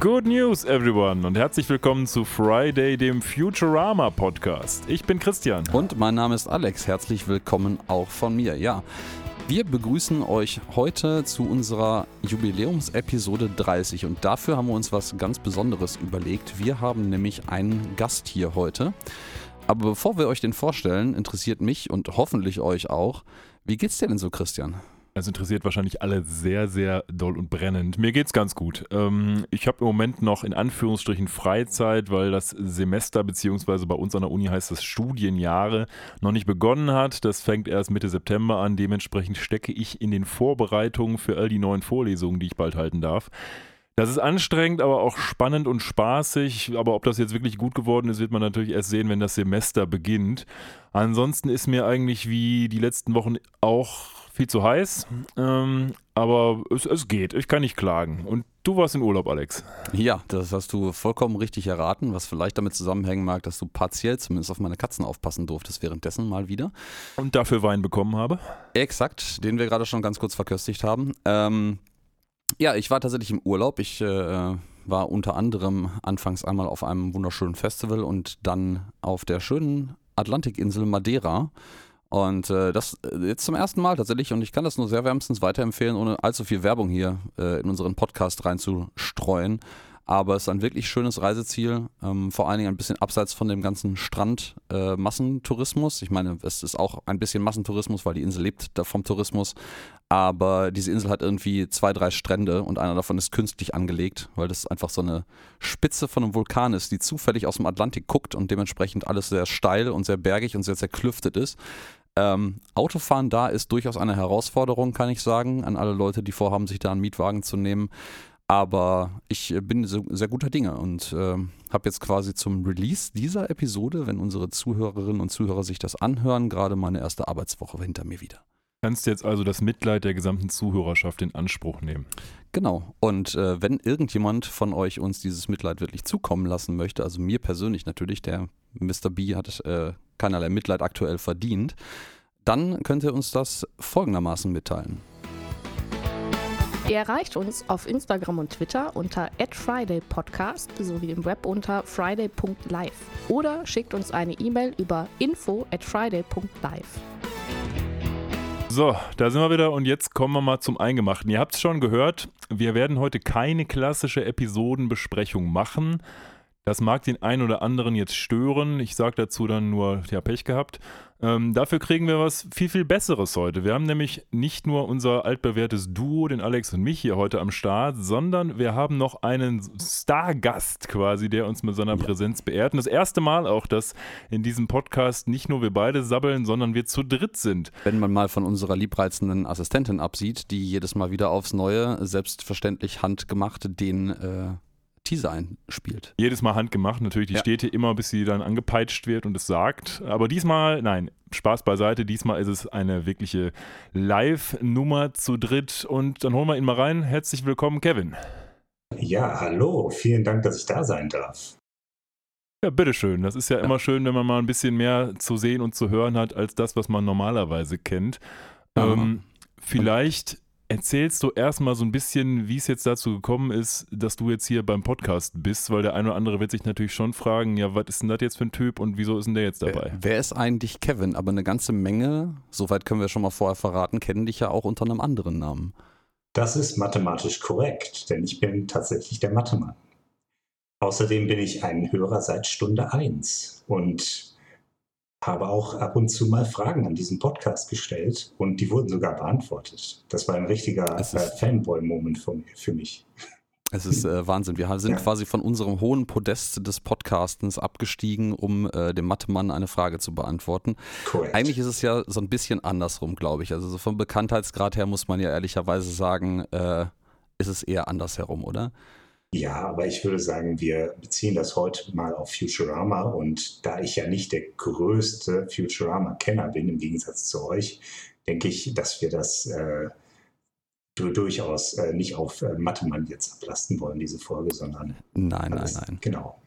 Good News, everyone, und herzlich willkommen zu Friday, dem Futurama Podcast. Ich bin Christian. Und mein Name ist Alex. Herzlich willkommen auch von mir. Ja, wir begrüßen euch heute zu unserer Jubiläumsepisode 30 und dafür haben wir uns was ganz Besonderes überlegt. Wir haben nämlich einen Gast hier heute. Aber bevor wir euch den vorstellen, interessiert mich und hoffentlich euch auch, wie geht's dir denn so, Christian? Es interessiert wahrscheinlich alle sehr, sehr doll und brennend. Mir geht's ganz gut. Ähm, ich habe im Moment noch in Anführungsstrichen Freizeit, weil das Semester, beziehungsweise bei uns an der Uni heißt das Studienjahre, noch nicht begonnen hat. Das fängt erst Mitte September an. Dementsprechend stecke ich in den Vorbereitungen für all die neuen Vorlesungen, die ich bald halten darf. Das ist anstrengend, aber auch spannend und spaßig. Aber ob das jetzt wirklich gut geworden ist, wird man natürlich erst sehen, wenn das Semester beginnt. Ansonsten ist mir eigentlich wie die letzten Wochen auch viel zu heiß. Ähm, aber es, es geht. Ich kann nicht klagen. Und du warst in Urlaub, Alex. Ja, das hast du vollkommen richtig erraten, was vielleicht damit zusammenhängen mag, dass du partiell zumindest auf meine Katzen aufpassen durftest währenddessen mal wieder. Und dafür Wein bekommen habe. Exakt, den wir gerade schon ganz kurz verköstigt haben. Ähm, ja, ich war tatsächlich im Urlaub. Ich äh, war unter anderem anfangs einmal auf einem wunderschönen Festival und dann auf der schönen Atlantikinsel Madeira. Und äh, das äh, jetzt zum ersten Mal tatsächlich und ich kann das nur sehr wärmstens weiterempfehlen, ohne allzu viel Werbung hier äh, in unseren Podcast reinzustreuen. Aber es ist ein wirklich schönes Reiseziel, ähm, vor allen Dingen ein bisschen abseits von dem ganzen Strand-Massentourismus. Äh, ich meine, es ist auch ein bisschen Massentourismus, weil die Insel lebt vom Tourismus. Aber diese Insel hat irgendwie zwei, drei Strände und einer davon ist künstlich angelegt, weil das einfach so eine Spitze von einem Vulkan ist, die zufällig aus dem Atlantik guckt und dementsprechend alles sehr steil und sehr bergig und sehr zerklüftet ist. Ähm, Autofahren da ist durchaus eine Herausforderung, kann ich sagen, an alle Leute, die vorhaben, sich da einen Mietwagen zu nehmen. Aber ich äh, bin sehr guter Dinge und äh, habe jetzt quasi zum Release dieser Episode, wenn unsere Zuhörerinnen und Zuhörer sich das anhören, gerade meine erste Arbeitswoche hinter mir wieder. Kannst jetzt also das Mitleid der gesamten Zuhörerschaft in Anspruch nehmen. Genau. Und äh, wenn irgendjemand von euch uns dieses Mitleid wirklich zukommen lassen möchte, also mir persönlich natürlich, der Mr. B hat äh, keinerlei Mitleid aktuell verdient, dann könnt ihr uns das folgendermaßen mitteilen. Ihr erreicht uns auf Instagram und Twitter unter @fridaypodcast sowie im Web unter friday.live oder schickt uns eine E-Mail über info at friday.live. So, da sind wir wieder und jetzt kommen wir mal zum Eingemachten. Ihr habt es schon gehört, wir werden heute keine klassische Episodenbesprechung machen. Das mag den einen oder anderen jetzt stören. Ich sage dazu dann nur, ja, Pech gehabt. Ähm, dafür kriegen wir was viel, viel Besseres heute. Wir haben nämlich nicht nur unser altbewährtes Duo, den Alex und mich hier heute am Start, sondern wir haben noch einen Stargast quasi, der uns mit seiner ja. Präsenz beehrt. Und das erste Mal auch, dass in diesem Podcast nicht nur wir beide sabbeln, sondern wir zu dritt sind. Wenn man mal von unserer liebreizenden Assistentin absieht, die jedes Mal wieder aufs Neue, selbstverständlich handgemacht, den äh Teaser einspielt. Jedes Mal handgemacht, natürlich. Die ja. steht hier immer, bis sie dann angepeitscht wird und es sagt. Aber diesmal, nein, Spaß beiseite. Diesmal ist es eine wirkliche Live-Nummer zu dritt. Und dann holen wir ihn mal rein. Herzlich willkommen, Kevin. Ja, hallo. Vielen Dank, dass ich da sein darf. Ja, bitteschön. Das ist ja, ja, immer schön, wenn man mal ein bisschen mehr zu sehen und zu hören hat, als das, was man normalerweise kennt. Ähm, vielleicht Erzählst du erstmal so ein bisschen, wie es jetzt dazu gekommen ist, dass du jetzt hier beim Podcast bist, weil der eine oder andere wird sich natürlich schon fragen, ja, was ist denn das jetzt für ein Typ und wieso ist denn der jetzt dabei? Wer, wer ist eigentlich Kevin? Aber eine ganze Menge, soweit können wir schon mal vorher verraten, kennen dich ja auch unter einem anderen Namen. Das ist mathematisch korrekt, denn ich bin tatsächlich der Mathemann. Außerdem bin ich ein Hörer seit Stunde 1 und habe auch ab und zu mal Fragen an diesen Podcast gestellt und die wurden sogar beantwortet. Das war ein richtiger äh, Fanboy-Moment für mich. Es ist äh, Wahnsinn. Wir sind ja. quasi von unserem hohen Podest des Podcastens abgestiegen, um äh, dem Mathemann eine Frage zu beantworten. Correct. Eigentlich ist es ja so ein bisschen andersrum, glaube ich. Also so vom Bekanntheitsgrad her muss man ja ehrlicherweise sagen, äh, ist es eher andersherum, oder? Ja, aber ich würde sagen, wir beziehen das heute mal auf Futurama und da ich ja nicht der größte Futurama-Kenner bin, im Gegensatz zu euch, denke ich, dass wir das äh, durchaus äh, nicht auf äh, Mathemann jetzt ablasten wollen, diese Folge, sondern. Nein, alles, nein, nein. Genau.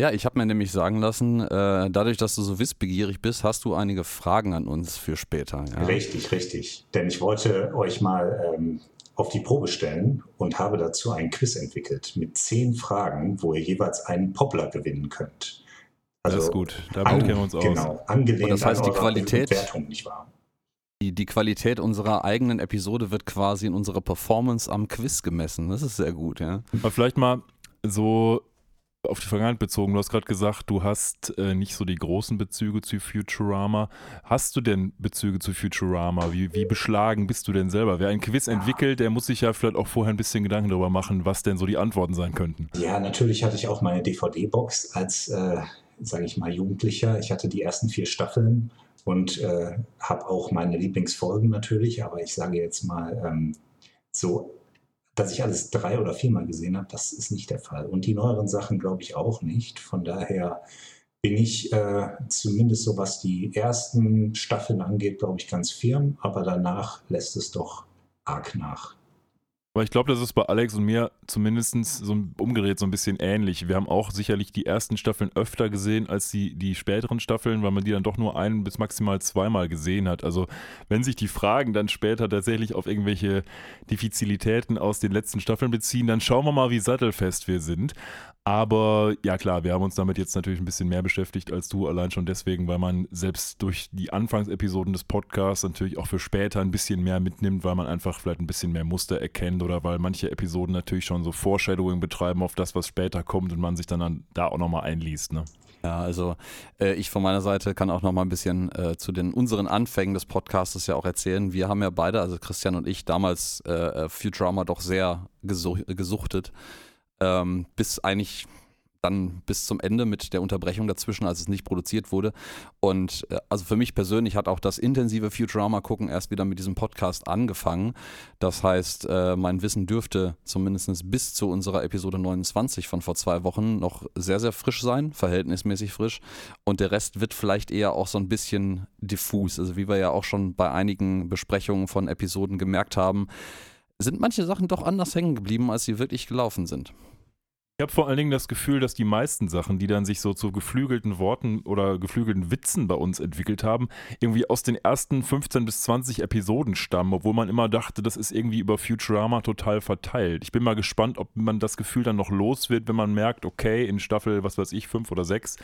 Ja, ich habe mir nämlich sagen lassen, äh, dadurch, dass du so wissbegierig bist, hast du einige Fragen an uns für später. Ja? Richtig, richtig. Denn ich wollte euch mal ähm, auf die Probe stellen und habe dazu ein Quiz entwickelt mit zehn Fragen, wo ihr jeweils einen Poplar gewinnen könnt. Also das ist gut, damit kennen wir uns aus. Genau, angelehnt Und das heißt, an die Qualität- Bewertung, nicht wahr? Die, die Qualität unserer eigenen Episode wird quasi in unserer Performance am Quiz gemessen. Das ist sehr gut, ja. Aber vielleicht mal so auf die Vergangenheit bezogen. Du hast gerade gesagt, du hast äh, nicht so die großen Bezüge zu Futurama. Hast du denn Bezüge zu Futurama? Wie, wie beschlagen bist du denn selber? Wer ein Quiz entwickelt, der muss sich ja vielleicht auch vorher ein bisschen Gedanken darüber machen, was denn so die Antworten sein könnten. Ja, natürlich hatte ich auch meine DVD-Box als, äh, sage ich mal, Jugendlicher. Ich hatte die ersten vier Staffeln und äh, habe auch meine Lieblingsfolgen natürlich, aber ich sage jetzt mal ähm, so, dass ich alles drei oder viermal gesehen habe, das ist nicht der Fall. Und die neueren Sachen glaube ich auch nicht. Von daher bin ich äh, zumindest so, was die ersten Staffeln angeht, glaube ich, ganz firm, aber danach lässt es doch arg nach. Aber ich glaube, das ist bei Alex und mir zumindest so umgedreht so ein bisschen ähnlich. Wir haben auch sicherlich die ersten Staffeln öfter gesehen als die, die späteren Staffeln, weil man die dann doch nur ein bis maximal zweimal gesehen hat. Also wenn sich die Fragen dann später tatsächlich auf irgendwelche Diffizilitäten aus den letzten Staffeln beziehen, dann schauen wir mal, wie sattelfest wir sind. Aber ja klar, wir haben uns damit jetzt natürlich ein bisschen mehr beschäftigt als du, allein schon deswegen, weil man selbst durch die Anfangsepisoden des Podcasts natürlich auch für später ein bisschen mehr mitnimmt, weil man einfach vielleicht ein bisschen mehr Muster erkennt oder weil manche Episoden natürlich schon so Foreshadowing betreiben auf das, was später kommt und man sich dann, dann da auch nochmal einliest. Ne? Ja, also äh, ich von meiner Seite kann auch noch mal ein bisschen äh, zu den unseren Anfängen des Podcasts ja auch erzählen. Wir haben ja beide, also Christian und ich, damals äh, äh, Futurama doch sehr gesuch gesuchtet. Ähm, bis eigentlich dann bis zum Ende mit der Unterbrechung dazwischen, als es nicht produziert wurde. Und äh, also für mich persönlich hat auch das intensive Futurama-Gucken erst wieder mit diesem Podcast angefangen. Das heißt, äh, mein Wissen dürfte zumindest bis zu unserer Episode 29 von vor zwei Wochen noch sehr, sehr frisch sein, verhältnismäßig frisch. Und der Rest wird vielleicht eher auch so ein bisschen diffus. Also wie wir ja auch schon bei einigen Besprechungen von Episoden gemerkt haben, sind manche Sachen doch anders hängen geblieben, als sie wirklich gelaufen sind. Ich habe vor allen Dingen das Gefühl, dass die meisten Sachen, die dann sich so zu geflügelten Worten oder geflügelten Witzen bei uns entwickelt haben, irgendwie aus den ersten 15 bis 20 Episoden stammen, obwohl man immer dachte, das ist irgendwie über Futurama total verteilt. Ich bin mal gespannt, ob man das Gefühl dann noch los wird, wenn man merkt, okay, in Staffel, was weiß ich, 5 oder 6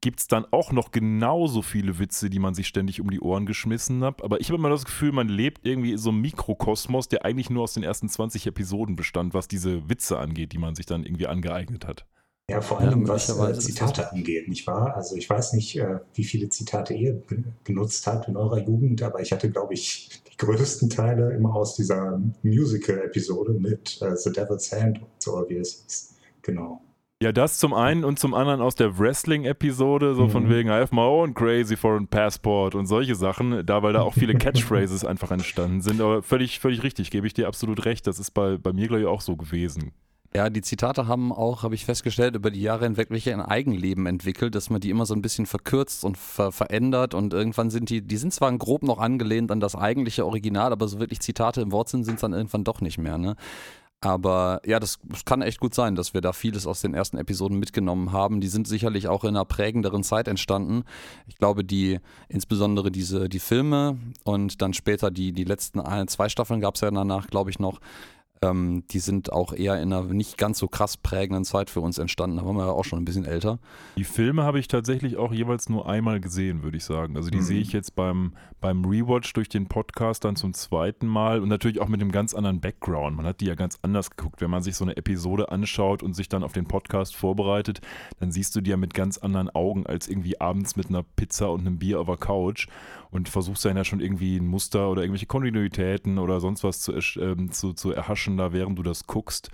gibt es dann auch noch genauso viele Witze, die man sich ständig um die Ohren geschmissen hat. Aber ich habe immer das Gefühl, man lebt irgendwie in so einem Mikrokosmos, der eigentlich nur aus den ersten 20 Episoden bestand, was diese Witze angeht, die man sich dann irgendwie angeeignet hat. Ja, vor Ja, allem was äh, ist Zitate angeht, nicht wahr? Also ich weiß nicht, äh, wie viele Zitate ihr genutzt habt in eurer Jugend, aber ich hatte, glaube ich, die größten Teile immer aus dieser Musical-Episode mit äh, The Devil's Hand und so, wie es hieß. Genau. Ja, das zum einen und zum anderen aus der Wrestling-Episode, so von Mhm. wegen I have my own crazy foreign passport und solche Sachen, da weil da auch viele Catchphrases einfach entstanden sind. Aber völlig, völlig richtig, gebe ich dir absolut recht. Das ist bei, bei mir, glaube ich, auch so gewesen. Ja, die Zitate haben auch, habe ich festgestellt, über die Jahre hinweg wirklich ein Eigenleben entwickelt, dass man die immer so ein bisschen verkürzt und ver verändert und irgendwann sind die, die sind zwar grob noch angelehnt an das eigentliche Original, aber so wirklich Zitate im Wortsinn sind es dann irgendwann doch nicht mehr, ne? Aber ja, das, kann echt gut sein, dass wir da vieles aus den ersten Episoden mitgenommen haben. Die sind sicherlich auch in einer prägenderen Zeit entstanden. Ich glaube, die, insbesondere diese, die Filme und dann später die, die letzten zwei Staffeln gab es ja danach, glaube ich, noch, ähm, die sind auch eher in einer nicht ganz so krass prägenden Zeit für uns entstanden. Da waren wir ja auch schon ein bisschen älter. Die Filme habe ich tatsächlich auch jeweils nur einmal gesehen, würde ich sagen. Also die Mhm. sehe ich jetzt beim, beim Rewatch durch den Podcast dann zum zweiten Mal und natürlich auch mit einem ganz anderen Background. Man hat die ja ganz anders geguckt. Wenn man sich so eine Episode anschaut und sich dann auf den Podcast vorbereitet, dann siehst du die ja mit ganz anderen Augen als irgendwie abends mit einer Pizza und einem Bier auf der Couch und versuchst dann ja schon irgendwie ein Muster oder irgendwelche Kontinuitäten oder sonst was zu, ähm, zu, zu erhaschen, da während du das guckst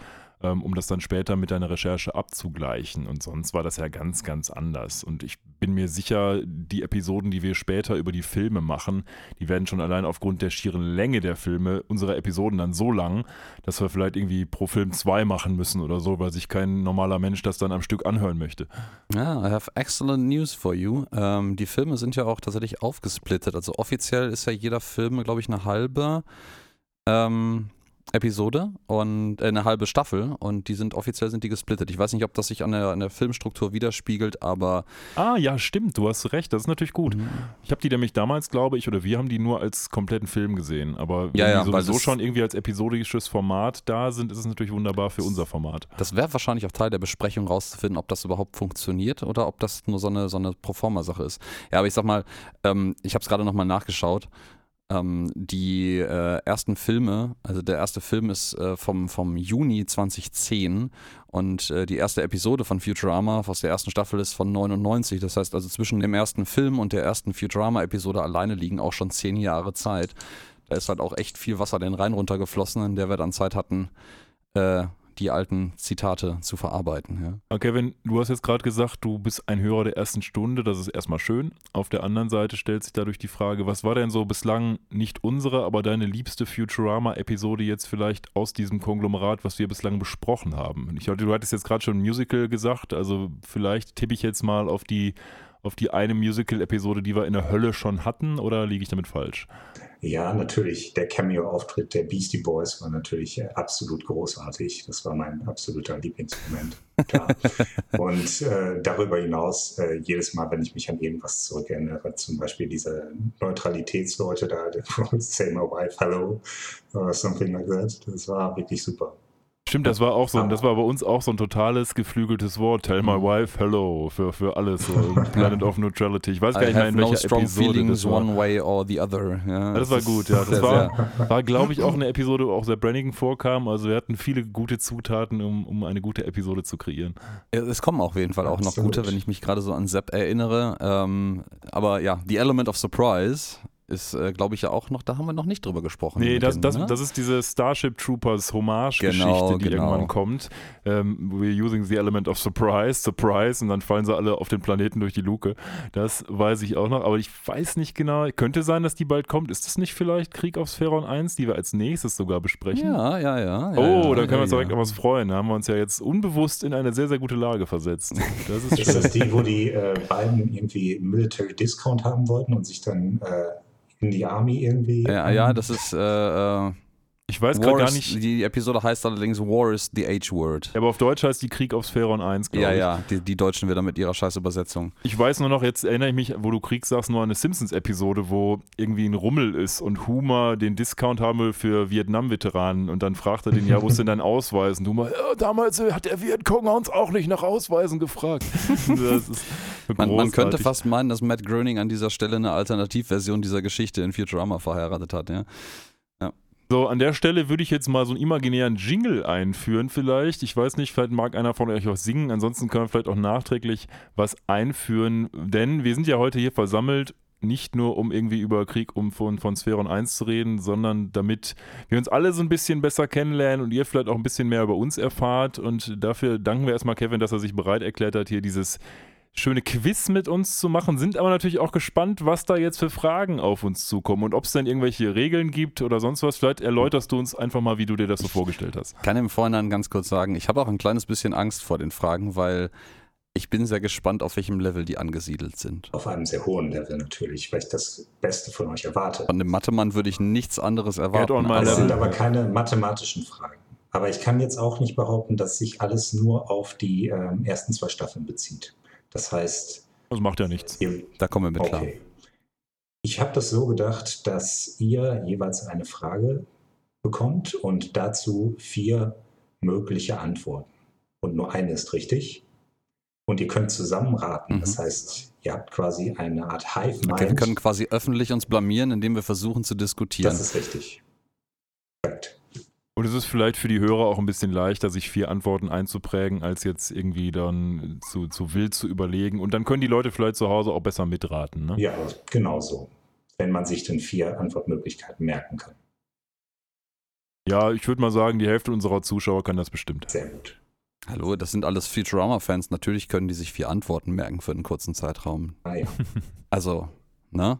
um das dann später mit deiner Recherche abzugleichen. Und sonst war das ja ganz, ganz anders. Und ich bin mir sicher, die Episoden, die wir später über die Filme machen, die werden schon allein aufgrund der schieren Länge der Filme unserer Episoden dann so lang, dass wir vielleicht irgendwie pro Film zwei machen müssen oder so, weil sich kein normaler Mensch das dann am Stück anhören möchte. Ja, I have excellent news for you. Ähm, die Filme sind ja auch tatsächlich aufgesplittet. Also offiziell ist ja jeder Film, glaube ich, eine halbe. Ähm, Episode und äh, eine halbe Staffel und die sind offiziell sind die gesplittet. Ich weiß nicht, ob das sich an der, an der Filmstruktur widerspiegelt, aber Ah, ja, stimmt, du hast recht, das ist natürlich gut. Mhm. Ich habe die nämlich damals, glaube ich, oder wir haben die nur als kompletten Film gesehen. Aber wenn Ja, ja, die sowieso schon irgendwie als episodisches Format da sind, ist es natürlich wunderbar für unser Format. das wäre wahrscheinlich auch Teil der Besprechung rauszufinden, ob das überhaupt funktioniert oder ob das nur so eine, so eine Proforma-Sache ist. Ja, aber ich sag mal, ähm, ich habe es gerade nochmal nachgeschaut. Ähm, die äh, ersten Filme, also der erste Film ist äh, vom, vom Juni 2010 und äh, die erste Episode von Futurama aus der ersten Staffel ist von 99. Das heißt also zwischen dem ersten Film und der ersten Futurama-Episode alleine liegen auch schon zehn Jahre Zeit. Da ist halt auch echt viel Wasser den Rhein runtergeflossen, in der wir dann Zeit hatten, äh, die alten Zitate zu verarbeiten. Ja. Okay, Kevin, du hast jetzt gerade gesagt, du bist ein Hörer der ersten Stunde, das ist erstmal schön. Auf der anderen Seite stellt sich dadurch die Frage, was war denn so bislang nicht unsere, aber deine liebste Futurama-Episode jetzt vielleicht aus diesem Konglomerat, was wir bislang besprochen haben? Ich, du hattest jetzt gerade schon Musical gesagt, also vielleicht tippe ich jetzt mal auf die, auf die eine Musical-Episode, die wir in der Hölle schon hatten, oder liege ich damit falsch? Ja, natürlich. Der Cameo-Auftritt der Beastie Boys war natürlich äh, absolut großartig. Das war mein absoluter Lieblingsmoment. Klar. Und äh, darüber hinaus, äh, jedes Mal, wenn ich mich an irgendwas zurückerinnere, zum Beispiel diese Neutralitätsleute da, Say My Wife Hello, or something like that, das war wirklich super. Stimmt, das war auch so, ein- das war bei uns auch so ein totales geflügeltes Wort. Tell my wife hello für, für alles. So. Planet of Neutrality. Ich weiß gar I nicht mehr, in no welcher strong Episode feelings das war. one way or the other. Ja, das war gut, ja. Das sehr, war, sehr- war glaube ich, auch eine Episode, wo auch sehr Brannigan vorkam. Also wir hatten viele gute Zutaten, um, um eine gute Episode zu kreieren. Es kommen auf jeden Fall auch noch Absolut. gute, wenn ich mich gerade so an Sepp erinnere. Ähm, aber ja, The Element of Surprise ist, äh, glaube ich, ja auch noch, da haben wir noch nicht drüber gesprochen. Nee, das, das, ne? das ist diese Starship Troopers Hommage-Geschichte, Genau, die genau. irgendwann kommt. Ähm, we're using the element of surprise, surprise, und dann fallen sie alle auf den Planeten durch die Luke. Das weiß ich auch noch, aber ich weiß nicht genau. Könnte sein, dass die bald kommt. Ist das nicht vielleicht Krieg auf Spheron 1, die wir als nächstes sogar besprechen? Ja, ja, ja. ja Oh, ja, dann können wir uns ja, direkt ja. auf was freuen. Da haben wir uns ja jetzt unbewusst in eine sehr, sehr gute Lage versetzt. Das ist Ist das die, wo die äh, beiden irgendwie Military Discount haben wollten und sich dann äh, in die Army irgendwie. Ja, ja, das ist. Äh, äh, Ich weiß gerade gar nicht. Die Episode heißt allerdings War is the H-Word. Aber auf Deutsch heißt die Krieg auf Spheron 1, glaube Ja, ich. ja, die, die Deutschen wieder mit ihrer Scheißübersetzung. Ich weiß nur noch, jetzt erinnere ich mich, wo du Krieg sagst, nur an eine Simpsons-Episode, wo irgendwie ein Rummel ist und Homer den Discount haben will für Vietnam-Veteranen und dann fragt er den, ja, wo ist denn dein Ausweis? Und Homer, ja, damals äh, hat der Vietcong uns auch nicht nach Ausweisen gefragt. das ist Man, man könnte fast meinen, dass Matt Groening an dieser Stelle eine Alternativversion dieser Geschichte in Futurama verheiratet hat, ja. So, an der Stelle würde ich jetzt mal so einen imaginären Jingle einführen vielleicht. Ich weiß nicht, vielleicht mag einer von euch auch singen. Ansonsten können wir vielleicht auch nachträglich was einführen. Denn wir sind ja heute hier versammelt, nicht nur um irgendwie über Krieg um von, von Spheron 1 zu reden, sondern damit wir uns alle so ein bisschen besser kennenlernen und ihr vielleicht auch ein bisschen mehr über uns erfahrt. Und dafür danken wir erstmal Kevin, dass er sich bereit erklärt hat, hier dieses schöne Quiz mit uns zu machen, sind aber natürlich auch gespannt, was da jetzt für Fragen auf uns zukommen und ob es denn irgendwelche Regeln gibt oder sonst was. Vielleicht erläuterst du uns einfach mal, wie du dir das so vorgestellt hast. Kann im Vorhinein ganz kurz sagen, ich habe auch ein kleines bisschen Angst vor den Fragen, weil ich bin sehr gespannt, auf welchem Level die angesiedelt sind. Auf einem sehr hohen Level natürlich, weil ich das Beste von euch erwarte. Von dem Mathemann würde ich nichts anderes erwarten. level. sind aber keine mathematischen Fragen. Aber ich kann jetzt auch nicht behaupten, dass sich alles nur auf die ähm, ersten zwei Staffeln bezieht. Das heißt, Das macht ja nichts. ihr, da kommen wir mit klar. okay. Ich habe das so gedacht, dass ihr jeweils eine Frage bekommt und dazu vier mögliche Antworten. Und nur eine ist richtig. Und ihr könnt zusammen raten. Mhm. Das heißt, ihr habt quasi eine Art Hive Mind. Okay, wir können quasi öffentlich uns blamieren, indem wir versuchen zu diskutieren. das ist richtig. Korrekt. Und es ist vielleicht für die Hörer auch ein bisschen leichter, sich vier Antworten einzuprägen, als jetzt irgendwie dann zu, zu wild zu überlegen. Und dann können die Leute vielleicht zu Hause auch besser mitraten. Ne? Ja, genau so. Wenn man sich dann vier Antwortmöglichkeiten merken kann. Ja, ich würde mal sagen, die Hälfte unserer Zuschauer kann das bestimmt. Sehr gut. Hallo, das sind alles Futurama-Fans. Natürlich können die sich vier Antworten merken für einen kurzen Zeitraum. Ah ja. Also, ne?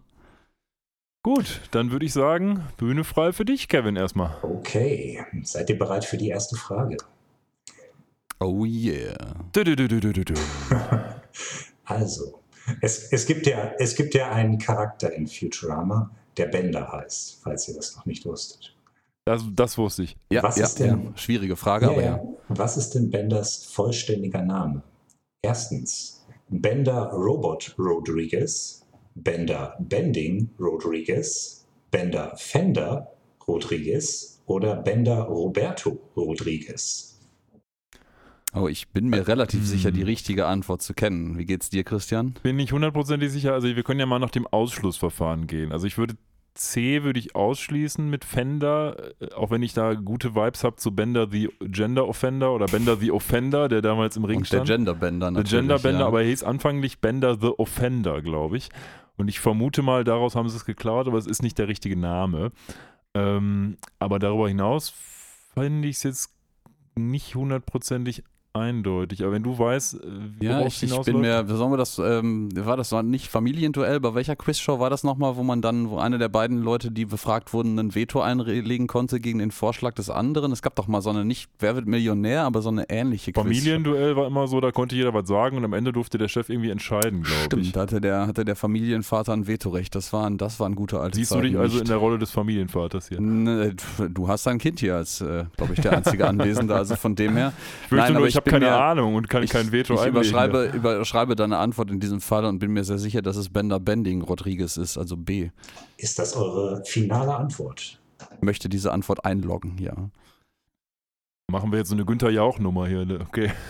Gut, dann würde ich sagen, Bühne frei für dich, Kevin, erstmal. Okay. Seid ihr bereit für die erste Frage? Oh yeah. Dü, dü, dü. Also, es, es, gibt ja, es gibt ja einen Charakter in Futurama, der Bender heißt, falls ihr das noch nicht wusstet. Das, das wusste ich. Ja, Was ja, ist denn- ja. Schwierige Frage, Ja, aber ja. Was ist denn Benders vollständiger Name? Erstens, Bender Robot Rodriguez, Bender Bending Rodriguez, Bender Fender Rodriguez oder Bender Roberto Rodriguez. Oh, ich bin mir relativ Hm. sicher, die richtige Antwort zu kennen. Wie geht's dir, Christian? Bin nicht hundertprozentig sicher. Also wir können ja mal nach dem Ausschlussverfahren gehen. Also ich würde C würde ich ausschließen mit Fender, äh, auch wenn ich da gute Vibes habe zu Bender the Gender Offender oder Bender the Offender, der damals im Ring Und der stand. Genderbender The natürlich. Genderbender, ja. aber er hieß anfänglich Bender the Offender, glaube ich. Und ich vermute mal, daraus haben sie es geklaut, aber es ist nicht der richtige Name. Ähm, aber darüber hinaus finde ich es jetzt nicht hundertprozentig eindeutig. Aber wenn du weißt, äh, Ja, ich, ich bin mir, sollen wir das, ähm, war das nicht Familienduell, bei welcher Quizshow war das nochmal, wo man dann, wo einer der beiden Leute, die befragt wurden, ein Veto einlegen konnte gegen den Vorschlag des anderen? Es gab doch mal so eine, nicht Wer wird Millionär, aber so eine ähnliche Quizshow. Familienduell war immer so, da konnte jeder was sagen und am Ende durfte der Chef irgendwie entscheiden, glaube Stimmt, ich. da hatte der, hatte der Familienvater ein Vetorecht. Das war ein, das war ein guter alter Siehst du dich also in der Rolle des Familienvaters hier? Ne, Du hast ein Kind hier als, äh, glaube ich, der einzige Anwesende, also von dem her. Ich Nein, nur, aber ich ich habe keine mir- Ahnung und kann ich, kein Veto ich überschreibe, überschreibe deine Antwort in diesem Fall und bin mir sehr sicher, dass es Bender Bending Rodriguez ist, also B. Ist das eure finale Antwort? Ich möchte diese Antwort einloggen, ja. Machen wir jetzt so eine Günther Jauch-Nummer hier. ne? Okay.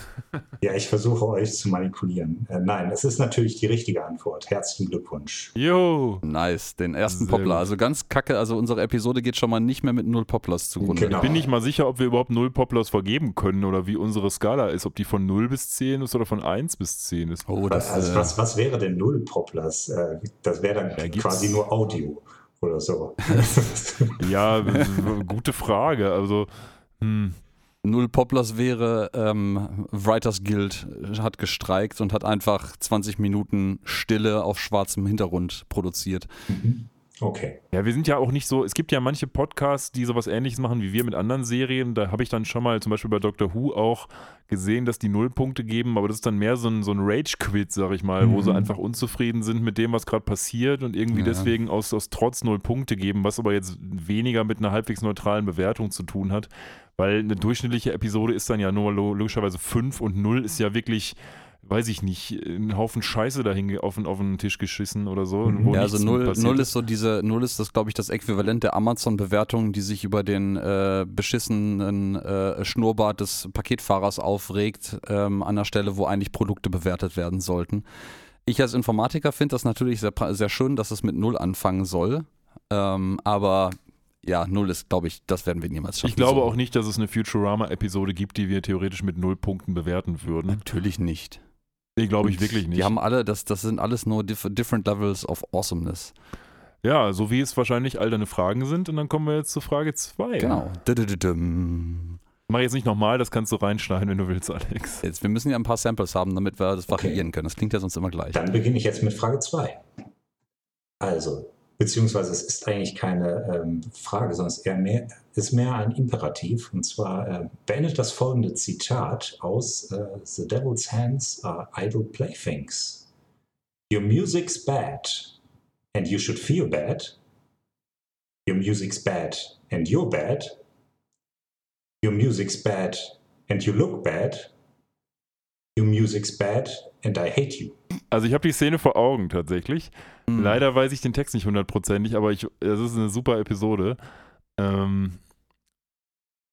Ja, ich versuche euch zu manipulieren. Äh, nein, es ist natürlich die richtige Antwort. Herzlichen Glückwunsch. Jo. Nice, den ersten Sehr Poplar. gut. Also ganz kacke, also unsere Episode geht schon mal nicht mehr mit null Poplars zugrunde. Genau. Ich bin nicht mal sicher, ob wir überhaupt null Poplars vergeben können oder wie unsere Skala ist. Ob die von 0 bis 10 ist oder von 1 bis 10 ist. Oh, das, also, äh, was, was wäre denn Null Poplars? Äh, das wäre dann gibt's- quasi nur Audio oder so. Ja, gute Frage. Also, hm, Null Poplars wäre, ähm, Writers Guild hat gestreikt und hat einfach 20 Minuten Stille auf schwarzem Hintergrund produziert. Mhm. Okay. Ja, wir sind ja auch nicht so, es gibt ja manche Podcasts, die sowas ähnliches machen wie wir mit anderen Serien. Da habe ich dann schon mal zum Beispiel bei Doctor Who auch gesehen, dass die Nullpunkte geben, aber das ist dann mehr so ein, so ein Rage-Quit, sag ich mal, wo Mhm. sie einfach unzufrieden sind mit dem, was gerade passiert und irgendwie Ja. deswegen aus, aus Trotz null Punkte geben, was aber jetzt weniger mit einer halbwegs neutralen Bewertung zu tun hat, weil eine durchschnittliche Episode ist dann ja nur lo- logischerweise 5 und 0 ist ja wirklich. Weiß ich nicht, ein Haufen Scheiße dahin auf, den- auf den Tisch geschissen oder so. Mhm. Ja, also null, null ist so diese, null ist das, glaube ich, das Äquivalent der Amazon-Bewertung, die sich über den äh, beschissenen äh, Schnurrbart des Paketfahrers aufregt, ähm, an der Stelle, wo eigentlich Produkte bewertet werden sollten. Ich als Informatiker finde das natürlich sehr, sehr schön, dass es mit null anfangen soll. Ähm, aber ja, null ist, glaube ich, das werden wir niemals schaffen. Ich glaube so. auch nicht, dass es eine Futurama-Episode gibt, die wir theoretisch mit null Punkten bewerten würden. Natürlich nicht. Nee, glaube ich wirklich nicht. Die haben alle, das, das sind alles nur diff different levels of awesomeness. ja, so wie es wahrscheinlich all deine Fragen sind. Und dann kommen wir jetzt zu Frage 2. Genau. Mach jetzt nicht nochmal, das kannst du reinschneiden, wenn du willst, Alex. Jetzt, wir müssen ja ein paar Samples haben, damit wir das Okay. variieren können. Das klingt ja sonst immer gleich. Dann beginne ich jetzt mit Frage 2. Also, beziehungsweise es ist eigentlich keine ähm, Frage, sondern es ist, mehr, ist mehr ein Imperativ. Und zwar äh, beendet das folgende Zitat aus äh, The Devil's Hands are idle playthings. Your music's bad and you should feel bad. Your music's bad and you're bad. Your music's bad and you look bad. Your music's bad and I hate you. Also ich habe die Szene vor Augen tatsächlich. Hm. Leider weiß ich den Text nicht hundertprozentig, aber ich, es ist eine super Episode. Ähm,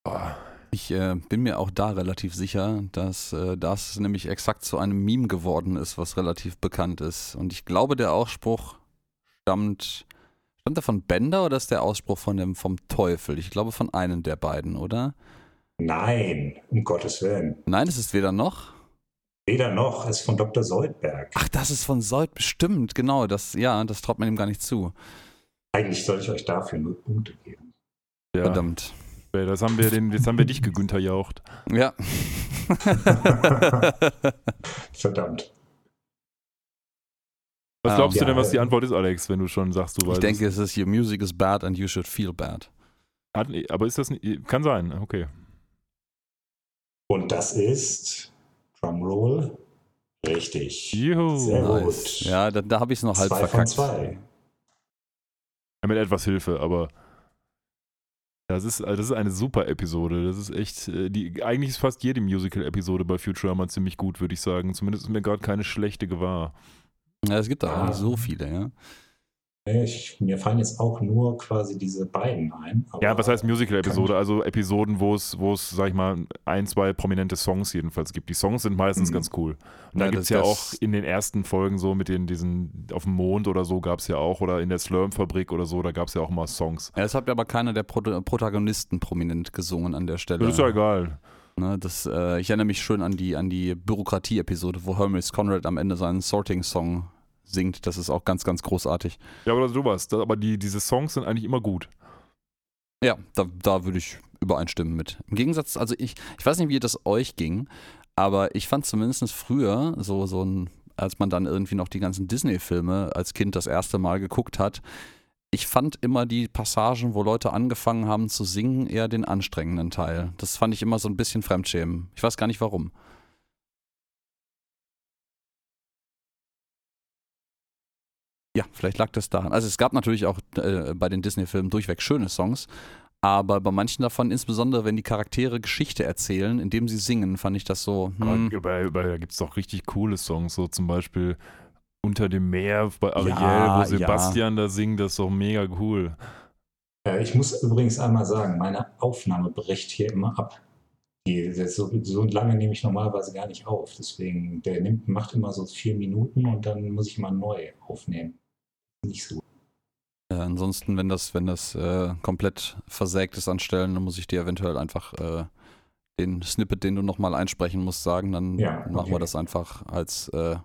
oh, Ich äh, bin mir auch da relativ sicher, dass äh, das nämlich exakt zu einem Meme geworden ist, was relativ bekannt ist. Und ich glaube, der Ausspruch stammt. Stammt der von Bender oder ist der Ausspruch von dem, vom Teufel? Ich glaube von einem der beiden, oder? Nein, um Gottes Willen. Nein, es ist weder noch. Weder noch, es ist von Dr. Soldberg. Ach, das ist von Sold bestimmt, genau. Das, ja, das traut man ihm gar nicht zu. Eigentlich sollte ich euch dafür null Punkte geben. ja, Verdammt. das haben wir den, jetzt haben wir dich gegünter jaucht. Ja. Verdammt. Was glaubst du ja, denn, was die äh, Antwort ist, Alex, wenn du schon sagst, du Ich weißt denke, es ist Your music is bad and you should feel bad. Aber ist das nicht, kann sein, okay. Und das ist Drumroll. Richtig. Juhu. Sehr Nice. gut. Ja, da, da habe ich es noch halb zwei von verkackt. zwei. Ja, mit etwas Hilfe, aber Das ist, das ist eine super Episode. Das ist echt, äh, die, eigentlich ist fast jede Musical-Episode bei Futurama ziemlich gut, würde ich sagen. Zumindest ist mir gerade keine schlechte gewahr. Ja, es gibt da auch Ah. nicht so viele, ja. Ich, mir fallen jetzt auch nur quasi diese beiden ein. aber- Ja, was heißt Musical-Episode? Also Episoden, wo es, wo es, sag ich mal, ein, zwei prominente Songs jedenfalls gibt. Die Songs sind meistens Mhm. ganz cool. Und da Ja, gibt es das- ja auch das- in den ersten Folgen so mit den, diesen, auf dem Mond oder so gab es ja auch, oder in der Slurm-Fabrik oder so, da gab es ja auch mal Songs. Ja, es hat aber keiner der Pro Protagonisten prominent gesungen an der Stelle. Das ist ja egal. Ne, das, äh, ich erinnere mich schön an die, an die Bürokratie-Episode, wo Hermes Conrad am Ende seinen Sorting-Song singt. Das ist auch ganz, ganz großartig. Ja, aber sowas. Das, aber die, diese Songs sind eigentlich immer gut. Ja, da, da würde ich übereinstimmen mit. Im Gegensatz, also ich, ich weiß nicht, wie das euch ging, aber ich fand zumindest früher, so, so ein, als man dann irgendwie noch die ganzen Disney-Filme als Kind das erste Mal geguckt hat, ich fand immer die Passagen, wo Leute angefangen haben zu singen, eher den anstrengenden Teil. Das fand ich immer so ein bisschen Fremdschämen. Ich weiß gar nicht warum. Ja, vielleicht lag das daran. Also es gab natürlich auch äh, bei den Disney-Filmen durchweg schöne Songs, aber bei manchen davon, insbesondere wenn die Charaktere Geschichte erzählen, indem sie singen, fand ich das so. Aber Hm, bei, bei, da gibt es doch richtig coole Songs, so zum Beispiel Unter dem Meer bei Ariel, Ja, wo Sebastian da singt, das ist doch mega cool. Äh, Ich muss übrigens einmal sagen, meine Aufnahme bricht hier immer ab. Die, so, so lange nehme ich normalerweise gar nicht auf. Deswegen, der nimmt, macht immer so vier Minuten und dann muss ich mal neu aufnehmen. Nicht so. äh, ansonsten, wenn das, wenn das äh, komplett versägt ist an Stellen, dann muss ich dir eventuell einfach äh, den Snippet, den du nochmal einsprechen musst, sagen. Dann Ja, machen okay. wir das einfach als. Äh,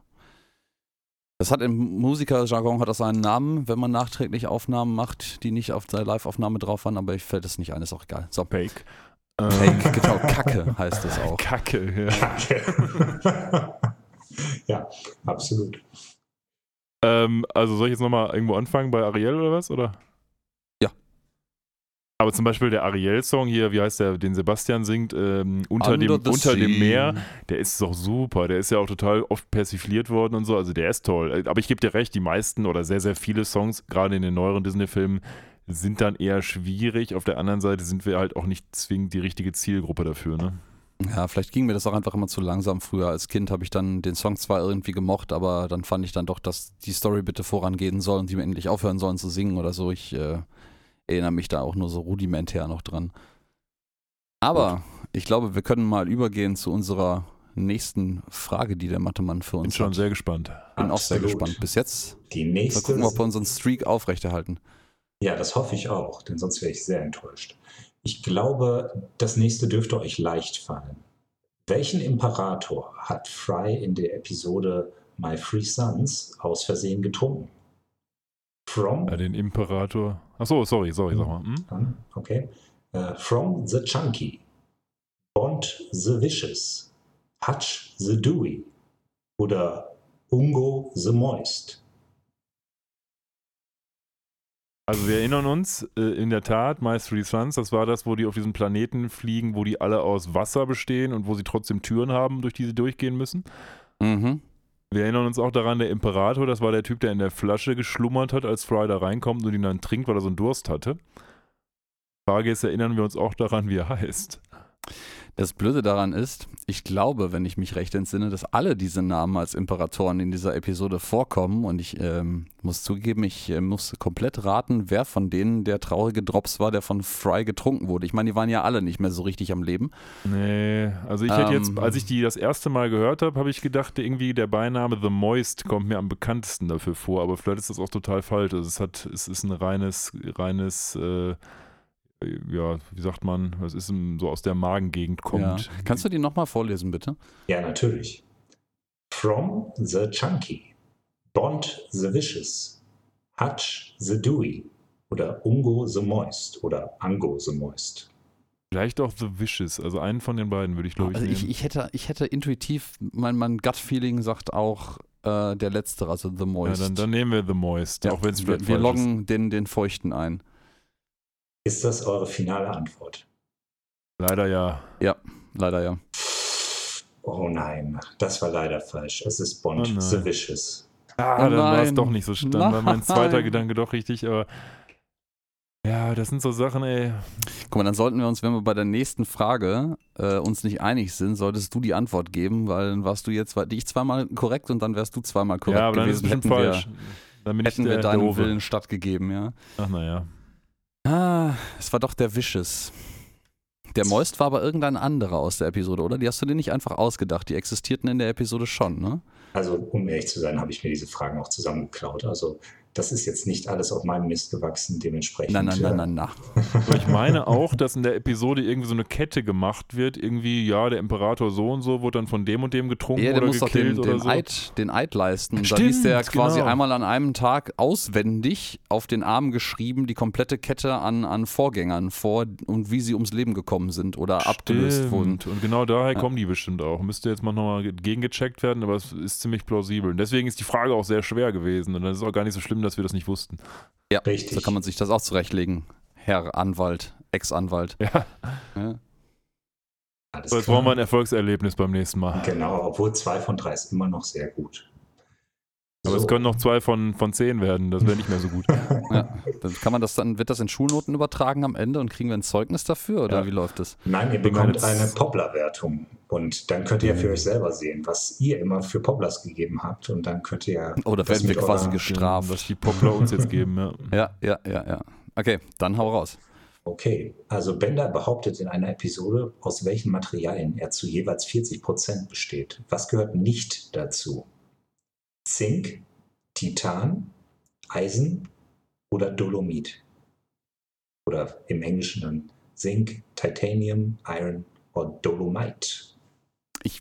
das hat im Musikerjargon hat das einen Namen, wenn man nachträglich Aufnahmen macht, die nicht auf der Live-Aufnahme drauf waren, aber ich fällt es nicht ein, ist auch egal. So, Fake. Fake, genau, Kacke heißt es auch. Kacke, ja. ja, absolut. Ähm, also soll ich jetzt nochmal irgendwo anfangen bei Ariel oder was? Oder? Ja. Aber zum Beispiel der Ariel-Song hier, wie heißt der, den Sebastian singt, ähm, unter, dem, Under unter dem. Meer, der ist doch super. Der ist ja auch total oft persifliert worden und so. Also der ist toll. Aber ich gebe dir recht, die meisten oder sehr, sehr viele Songs, gerade in den neueren Disney-Filmen, sind dann eher schwierig. Auf der anderen Seite sind wir halt auch nicht zwingend die richtige Zielgruppe dafür, ne? Ja, vielleicht ging mir das auch einfach immer zu langsam. Früher als Kind habe ich dann den Song zwar irgendwie gemocht, aber dann fand ich dann doch, dass die Story bitte vorangehen soll und die mir endlich aufhören sollen zu singen oder so. Ich äh, erinnere mich da auch nur so rudimentär noch dran. Aber ich glaube, wir können mal übergehen zu unserer nächsten Frage, die der Mathemann für Bin uns schon hat. sehr gespannt. Bin auch sehr Absolut. gespannt. Bis jetzt Die mal nächste. gucken, ob wir unseren Streak aufrechterhalten. Ja, das hoffe ich auch, denn sonst wäre ich sehr enttäuscht. Ich glaube, das nächste dürfte euch leicht fallen. Welchen Imperator hat Fry in der Episode My Three Sons aus Versehen getrunken? From, Ja, den Imperator. Achso, sorry, sorry, sag mal. Hm? okay, äh, From the Chunky, Bond the Vicious, Hutch the Dewey oder Ungo the Moist? Also wir erinnern uns, äh, in der Tat, My Three Sons, das war das, wo die auf diesem Planeten fliegen, wo die alle aus Wasser bestehen und wo sie trotzdem Türen haben, durch die sie durchgehen müssen. Mhm. Wir erinnern uns auch daran, der Imperator, das war der Typ, der in der Flasche geschlummert hat, als Fry da reinkommt und ihn dann trinkt, weil er so einen Durst hatte. Frage ist, erinnern wir uns auch daran, wie er heißt? Das Blöde daran ist, ich glaube, wenn ich mich recht entsinne, dass alle diese Namen als Imperatoren in dieser Episode vorkommen und ich ähm, muss zugeben, ich äh, muss komplett raten, wer von denen der traurige Drops war, der von Fry getrunken wurde. Ich meine, die waren ja alle nicht mehr so richtig am Leben. Nee, also ich hätte jetzt, Ähm. als ich die das erste Mal gehört habe, habe ich gedacht, irgendwie der Beiname The Moist kommt mir am bekanntesten dafür vor, aber vielleicht ist das auch total falsch. Also es hat, es ist ein reines, reines, äh, ja, wie sagt man, es ist so aus der Magengegend kommt. Ja. Kannst du die nochmal vorlesen, bitte? Ja, natürlich. From the Chunky, Bond the Vicious, Hutch the Dewey oder Ungo the Moist oder Ango the Moist. Vielleicht auch The Vicious, also einen von den beiden würde ich glaube ich, Also ich, nehmen. ich, hätte, ich hätte intuitiv, mein, mein Gut-Feeling sagt auch äh, der letztere, also The ja, Moist. dann, dann nehmen wir The Moist, Ja, auch wenn es wir, vielleicht wir falsch ist. loggen den, den Feuchten ein. Ist das eure finale Antwort? Leider ja. Leider ja. Oh nein, das war leider falsch. Es ist Bond Oh the Vicious. Ah, Oh dann war es doch nicht so. Dann war mein zweiter. Gedanke doch richtig, aber Ja, das sind so Sachen, ey. Guck mal, dann sollten wir uns, wenn wir bei der nächsten Frage äh, uns nicht einig sind, solltest du die Antwort geben, weil dann warst du jetzt ich zweimal korrekt und dann wärst du zweimal korrekt ja, aber dann gewesen. ist es bestimmt falsch. Dann hätten wir deinem. Willen stattgegeben, ja. Ach naja. Ah, es war doch der Wisches. Der Moist war aber irgendein anderer aus der Episode, oder? Die hast du dir nicht einfach ausgedacht. Die existierten in der Episode schon, ne? Also, um ehrlich zu sein, habe ich mir diese Fragen auch zusammengeklaut. Also, das ist jetzt nicht alles auf meinem Mist gewachsen, dementsprechend. Nein, nein, nein, nein, nein. Ich meine auch, dass in der Episode irgendwie so eine Kette gemacht wird. Irgendwie, ja, der Imperator so und so wurde dann von dem und dem getrunken ja, der oder muss gekillt doch den, den so. Eid, den Eid leisten. Stimmt, da liest er quasi genau. einmal an einem Tag auswendig auf den Arm geschrieben die komplette Kette an, an Vorgängern vor und wie sie ums Leben gekommen sind oder Stimmt. abgelöst wurden. Und genau daher ja. kommen die bestimmt auch. Müsste jetzt mal nochmal gegengecheckt werden, aber es ist ziemlich plausibel. Und deswegen ist die Frage auch sehr schwer gewesen. Und dann ist es auch gar nicht so schlimm, dass wir das nicht wussten. Ja, Richtig. so kann man sich das auch zurechtlegen. Herr Anwalt, Ex-Anwalt. Ja. ja. So, jetzt brauchen wir ein Erfolgserlebnis beim nächsten Mal. Genau, obwohl zwei von drei ist immer noch sehr gut. Aber so. es können noch zwei von, von zehn werden, das wäre nicht mehr so gut. ja, dann kann man das dann, wird das in Schulnoten übertragen am Ende und kriegen wir ein Zeugnis dafür oder ja. wie läuft das? Nein, ihr bekommt eine Poplar-Wertung und dann könnt ihr ja für euch selber sehen, was ihr immer für Poplars gegeben habt und dann könnt ihr Oh, da werden wir quasi gestraft. Was die Poplar uns jetzt geben, ja. Ja, ja, ja, ja. Okay, dann hau raus. Okay, also Bender behauptet in einer Episode, aus welchen Materialien er zu jeweils 40 Prozent besteht. Was gehört nicht dazu? Zink, Titan, Eisen oder Dolomit. Oder im Englischen dann Zink, Titanium, Iron oder Dolomite. Ich,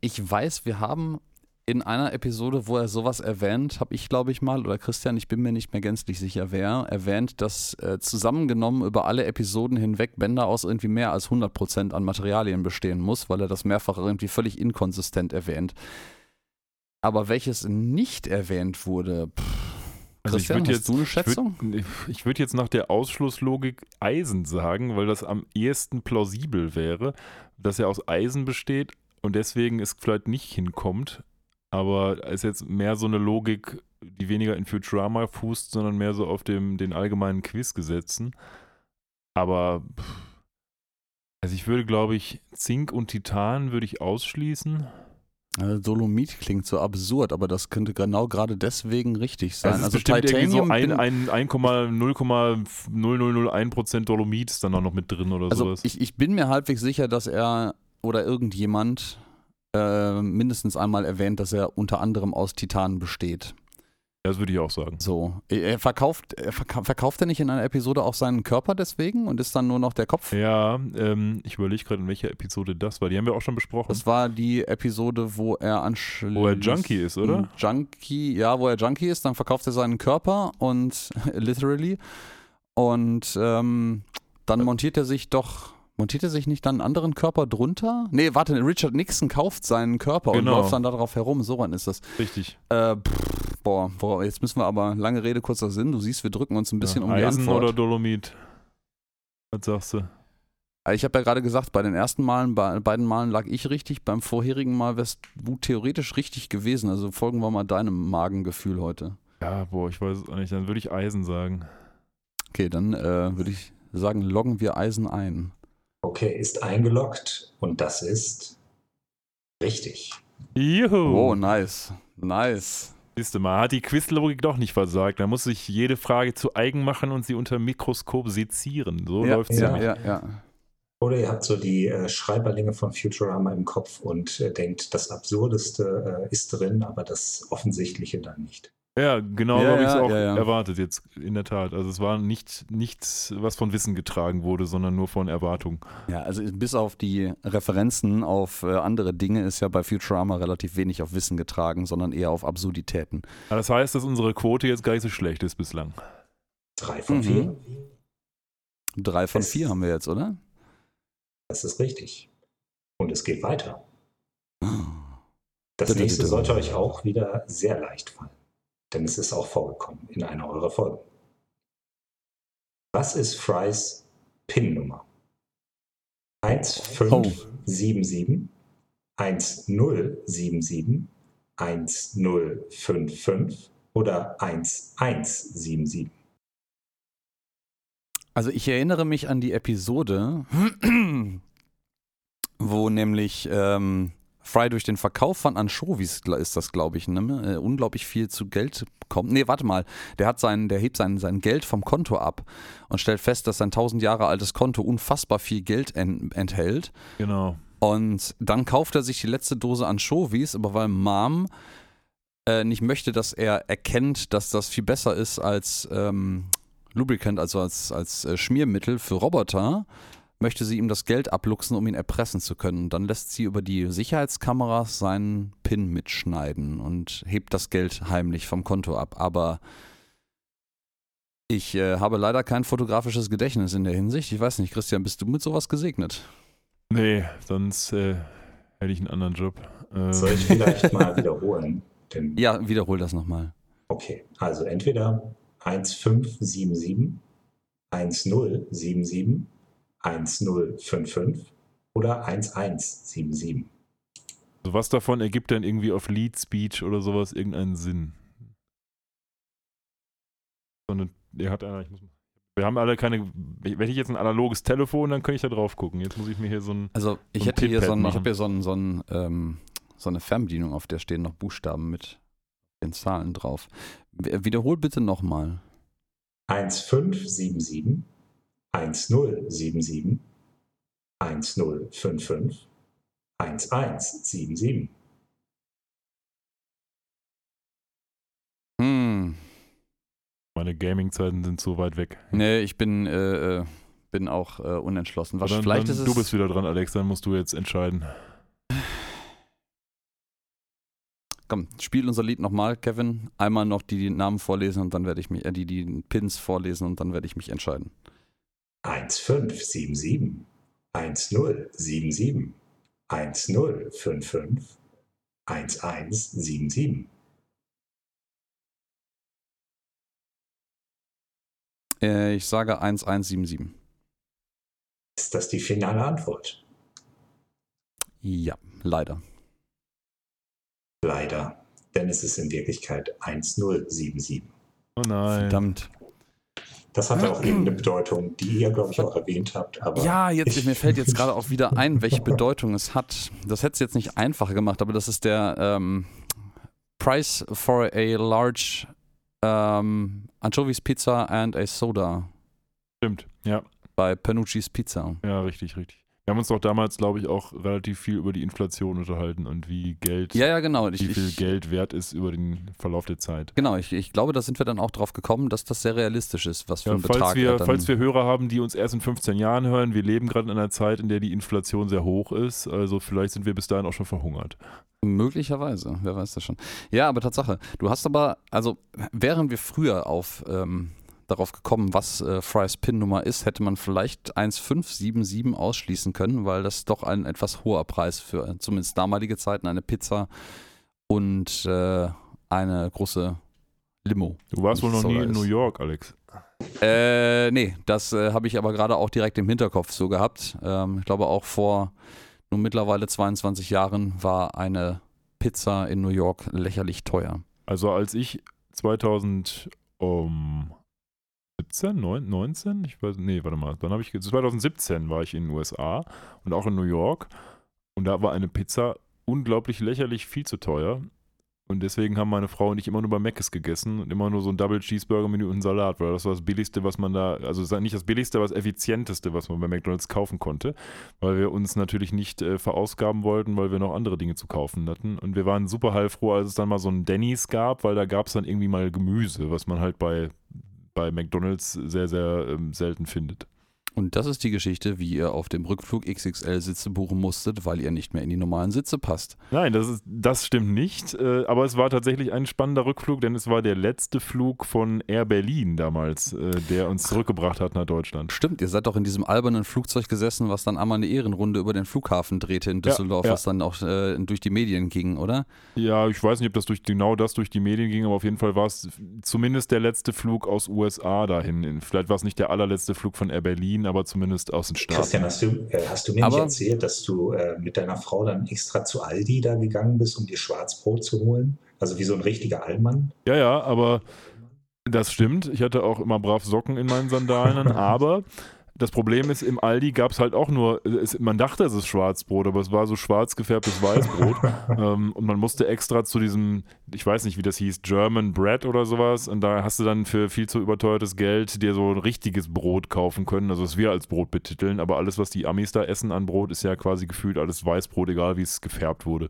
ich weiß, wir haben in einer Episode, wo er sowas erwähnt, habe ich glaube ich mal, oder Christian, ich bin mir nicht mehr gänzlich sicher, wer, erwähnt, dass äh, zusammengenommen über alle Episoden hinweg Bender aus irgendwie mehr als 100% an Materialien bestehen muss, weil er das mehrfach irgendwie völlig inkonsistent erwähnt. Aber welches nicht erwähnt wurde, pff, also Christian, ich hast jetzt, du eine Schätzung? Ich würde würd jetzt nach der Ausschlusslogik Eisen sagen, weil das am ehesten plausibel wäre, dass er aus Eisen besteht und deswegen es vielleicht nicht hinkommt. Aber es ist jetzt mehr so eine Logik, die weniger in Futurama fußt, sondern mehr so auf dem, den allgemeinen Quizgesetzen. Aber also ich würde, glaube ich, Zink und Titan würde ich ausschließen. Also Dolomit klingt so absurd, aber das könnte genau gerade deswegen richtig sein. Also, also Titanium so ein, ein 1,0,0001% Dolomit ist dann auch noch mit drin oder also sowas. Ich, ich bin mir halbwegs sicher, dass er oder irgendjemand äh, mindestens einmal erwähnt, dass er unter anderem aus Titan besteht. Das würde ich auch sagen. So. Er verkauft, er verkauft er nicht in einer Episode auch seinen Körper deswegen und ist dann nur noch der Kopf? Ja, ähm, ich überlege gerade, in welcher Episode das war. Die haben wir auch schon besprochen. Das war die Episode, wo er anschließend. Wo er Junkie ist, oder? Junkie, ja, wo er Junkie ist, dann verkauft er seinen Körper und literally. Und ähm, dann montiert er sich doch Montiert er sich nicht dann einen anderen Körper drunter? Nee, warte, Richard Nixon kauft seinen Körper genau. und läuft dann darauf herum. So wann ist das. Richtig. Äh, pff, boah, boah, jetzt müssen wir aber, lange Rede, kurzer Sinn. Du siehst, wir drücken uns ein bisschen ja, um die Eisen Antwort. oder Dolomit? Was sagst du? Äh, Ich habe ja gerade gesagt, bei den ersten Malen, bei beiden Malen lag ich richtig. Beim vorherigen Mal wärst du theoretisch richtig gewesen. Also folgen wir mal deinem Magengefühl heute. Ja, boah, ich weiß es auch nicht. Dann würde ich Eisen sagen. Okay, dann äh, würde ich sagen, loggen wir Eisen ein. Okay, ist eingeloggt und das ist richtig. Juhu. Oh, nice. Nice. Siehst du mal, hat die Quizlogik doch nicht versagt. Da muss sich jede Frage zu eigen machen und sie unter Mikroskop sezieren. So ja, läuft es ja, ja, ja, ja. Oder ihr habt so die äh, Schreiberlinge von Futurama im Kopf und äh, denkt, das Absurdeste äh, ist drin, aber das Offensichtliche dann nicht. Ja, genau Ja, habe ich es ja, auch ja, ja. erwartet jetzt, in der Tat. Also es war nicht nichts, was von Wissen getragen wurde, sondern nur von Erwartung. Ja, also bis auf die Referenzen auf äh, andere Dinge ist ja bei Futurama relativ wenig auf Wissen getragen, sondern eher auf Absurditäten. Aber das heißt, dass unsere Quote jetzt gar nicht so schlecht ist bislang. Drei von Mhm. vier. Drei von Es- vier haben wir jetzt, oder? Das ist richtig. Und es geht weiter. Das Dö-dö-dö-dö. nächste sollte euch auch wieder sehr leicht fallen. Denn es ist auch vorgekommen in einer eurer Folgen. Was ist Frys PIN-Nummer? 1577, 1077, 1055 oder 1177? Also ich erinnere mich an die Episode, wo nämlich ähm, Fry durch den Verkauf von Anchovies ist das, glaube ich, ne, äh, unglaublich viel zu Geld kommt. Nee, warte mal, der hat sein, der hebt sein, sein Geld vom Konto ab und stellt fest, dass sein 1000 Jahre altes Konto unfassbar viel Geld en enthält. Genau. Und dann kauft er sich die letzte Dose Anchovies, aber weil Mom äh, nicht möchte, dass er erkennt, dass das viel besser ist als ähm, Lubricant, also als, als äh, Schmiermittel für Roboter, möchte sie ihm das Geld abluchsen, um ihn erpressen zu können. Und dann lässt sie über die Sicherheitskameras seinen PIN mitschneiden und hebt das Geld heimlich vom Konto ab. Aber ich äh, habe leider kein fotografisches Gedächtnis in der Hinsicht. Ich weiß nicht, Christian, bist du mit sowas gesegnet? Nee, sonst äh, hätte ich einen anderen Job. Ähm. Soll ich vielleicht mal wiederholen? Denn ja, wiederhol das nochmal. Okay, also entweder 1577, 1077, 1055 oder 1177. Also was davon ergibt dann irgendwie auf Lead Speech oder sowas irgendeinen Sinn? Sondern der hat einer, ich muss wir haben alle keine. Wenn ich jetzt ein analoges Telefon, dann könnte ich da drauf gucken. Jetzt muss ich mir hier so ein. Also ich so hätte hier so ein, ich habe hier so, ein, so, ein, ähm, so eine Fernbedienung, auf der stehen noch Buchstaben mit den Zahlen drauf. Wiederhol bitte nochmal. 1577 1077 1055 1177. Hm. Meine Gaming-Zeiten sind so weit weg. Nee, ich bin, äh, äh bin auch äh, unentschlossen. Was, dann, vielleicht dann, ist es du bist wieder dran, Alex, dann musst du jetzt entscheiden. Komm, spiel unser Lied nochmal, Kevin. Einmal noch die, die Namen vorlesen und dann werde ich mich, äh, die, die Pins vorlesen und dann werde ich mich entscheiden. 1577 1077 1055 1177. Äh, ich sage 1177. Ist das die finale Antwort? Ja, leider. Leider. Denn es ist in Wirklichkeit 1077. Oh nein. Verdammt. Das hatte auch irgendeine Bedeutung, die ihr, glaube ich, auch erwähnt habt. Aber ja, jetzt, mir fällt jetzt gerade auch wieder ein, welche Bedeutung es hat. Das hätte es jetzt nicht einfacher gemacht, aber das ist der ähm, Price for a large um, Anchovies Pizza and a Soda. Stimmt, ja. Bei Panucci's Pizza. Ja, richtig, richtig. Wir haben uns doch damals, glaube ich, auch relativ viel über die Inflation unterhalten und wie Geld, ja, ja, genau. wie viel ich, Geld wert ist über den Verlauf der Zeit. Genau, ich, ich glaube, da sind wir dann auch drauf gekommen, dass das sehr realistisch ist, was für ja, ein falls Betrag wir, Falls wir Hörer haben, die uns erst in 15 Jahren hören, wir leben gerade in einer Zeit, in der die Inflation sehr hoch ist, also vielleicht sind wir bis dahin auch schon verhungert. Möglicherweise, wer weiß das schon. Ja, aber Tatsache, du hast aber, also wären wir früher auf ähm, darauf gekommen, was äh, Frys PIN-Nummer ist, hätte man vielleicht 1577 ausschließen können, weil das doch ein etwas hoher Preis für äh, zumindest damalige Zeiten eine Pizza und äh, eine große Limo. Du warst wohl noch nie in New York, Alex. Äh, nee, das äh, habe ich aber gerade auch direkt im Hinterkopf so gehabt. Ähm, ich glaube auch vor nun mittlerweile 22 Jahren war eine Pizza in New York lächerlich teuer. Also als ich 2000 um, 17, 19? Ich weiß, nee, warte mal. Dann habe ich 2017 war ich in den USA und auch in New York und da war eine Pizza unglaublich lächerlich viel zu teuer. Und deswegen haben meine Frau und ich immer nur bei Mc's gegessen und immer nur so ein Double Cheeseburger Menü und ein Salat, weil das war das billigste, was man da, also nicht das billigste, aber das effizienteste, was man bei McDonald's kaufen konnte, weil wir uns natürlich nicht äh, verausgaben wollten, weil wir noch andere Dinge zu kaufen hatten. Und wir waren super heilfroh, als es dann mal so ein Denny's gab, weil da gab es dann irgendwie mal Gemüse, was man halt bei bei McDonalds sehr, sehr ähm, selten findet. Und das ist die Geschichte, wie ihr auf dem Rückflug XXL-Sitze buchen musstet, weil ihr nicht mehr in die normalen Sitze passt. Nein, das, ist, das stimmt nicht. Äh, aber es war tatsächlich ein spannender Rückflug, denn es war der letzte Flug von Air Berlin damals, äh, der uns zurückgebracht hat nach Deutschland. Stimmt, ihr seid doch in diesem albernen Flugzeug gesessen, was dann einmal eine Ehrenrunde über den Flughafen drehte in Düsseldorf, ja, ja. was dann auch äh, durch die Medien ging, oder? Ja, ich weiß nicht, ob das durch genau das durch die Medien ging, aber auf jeden Fall war es zumindest der letzte Flug aus USA dahin. Vielleicht war es nicht der allerletzte Flug von Air Berlin, aber zumindest aus den Staaten. Christian, hast du, äh, hast du mir aber, nicht erzählt, dass du äh, mit deiner Frau dann extra zu Aldi da gegangen bist, um dir Schwarzbrot zu holen? Also wie so ein richtiger Allmann? Ja, ja, aber Das stimmt. Ich hatte auch immer brav Socken in meinen Sandalen, aber das Problem ist, im Aldi gab es halt auch nur, es, man dachte, es ist Schwarzbrot, aber es war so schwarz gefärbtes Weißbrot. ähm, und man musste extra zu diesem, ich weiß nicht, wie das hieß, German Bread oder sowas. Und da hast du dann für viel zu überteuertes Geld dir so ein richtiges Brot kaufen können. Also, was wir als Brot betiteln. Aber alles, was die Amis da essen an Brot, ist ja quasi gefühlt alles Weißbrot, egal wie es gefärbt wurde.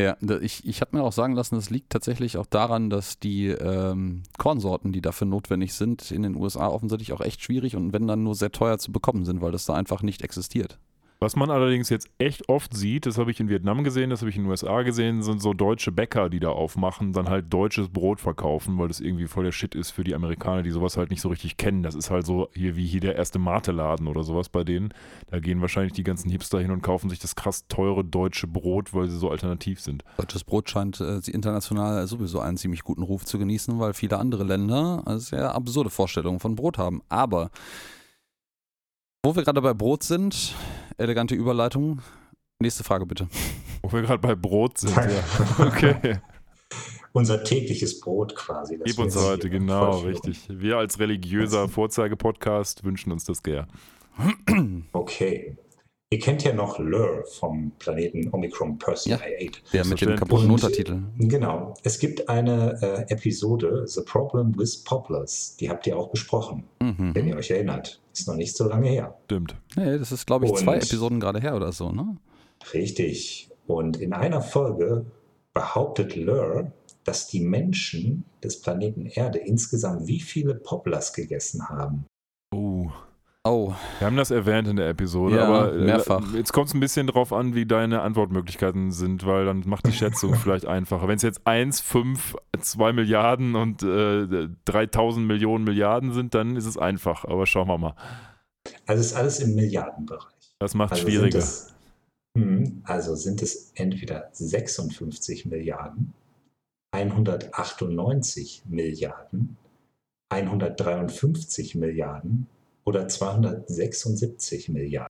Ja, ich, ich habe mir auch sagen lassen, das liegt tatsächlich auch daran, dass die ähm, Kornsorten, die dafür notwendig sind, in den USA offensichtlich auch echt schwierig und wenn dann nur sehr teuer zu bekommen sind, weil das da einfach nicht existiert. Was man allerdings jetzt echt oft sieht, das habe ich in Vietnam gesehen, das habe ich in den USA gesehen, sind so deutsche Bäcker, die da aufmachen, dann halt deutsches Brot verkaufen, weil das irgendwie voll der Shit ist für die Amerikaner, die sowas halt nicht so richtig kennen. Das ist halt so hier wie hier der erste Mate-Laden oder sowas bei denen. Da gehen wahrscheinlich die ganzen Hipster hin und kaufen sich das krass teure deutsche Brot, weil sie so alternativ sind. Deutsches Brot scheint äh, international sowieso einen ziemlich guten Ruf zu genießen, weil viele andere Länder äh, sehr absurde Vorstellungen von Brot haben. Aber wo wir gerade bei Brot sind, elegante Überleitung. Nächste Frage bitte. Wo wir gerade bei Brot sind, ja. Okay. Unser tägliches Brot quasi. Gib uns heute, genau, richtig. Wir als religiöser Vorzeigepodcast wünschen uns das gern. Okay. Ihr kennt ja noch Lur vom Planeten Omicron Persei ja, Der mit dem kaputten Untertitel. Genau. Es gibt eine äh, Episode, The Problem with Poplars. Die habt ihr auch besprochen, mhm. wenn ihr euch erinnert. Ist noch nicht so lange her. Stimmt. Nee, das ist, glaube ich, zwei Episoden gerade her oder so, ne? Richtig. Und in einer Folge behauptet Lur, dass die Menschen des Planeten Erde insgesamt wie viele Poplars gegessen haben. Oh. Oh. Wir haben das erwähnt in der Episode, ja, aber äh, mehrfach. jetzt kommt es ein bisschen drauf an, wie deine Antwortmöglichkeiten sind, weil dann macht die Schätzung vielleicht einfacher. Wenn es jetzt 1, 5, 2 Milliarden und äh, 3000 Millionen Milliarden sind, dann ist es einfach, aber schauen wir mal. Also ist alles im Milliardenbereich. Das macht also schwieriger. Es, hm, also sind es entweder 56 Milliarden, 198 Milliarden, 153 Milliarden oder 276 Milliarden.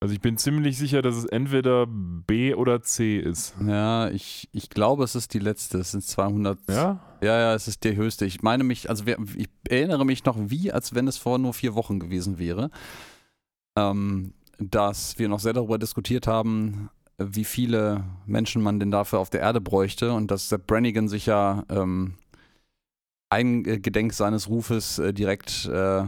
Also ich bin ziemlich sicher, dass es entweder B oder C ist. Ja, ich, ich glaube, es ist die letzte. Es sind 200. Ja? Ja, ja, es ist die höchste. Ich meine mich, also ich erinnere mich noch wie, als wenn es vor nur vier Wochen gewesen wäre, ähm, dass wir noch sehr darüber diskutiert haben, wie viele Menschen man denn dafür auf der Erde bräuchte und dass Sepp Brannigan sich ja ähm, eingedenk seines Rufes äh, direkt äh,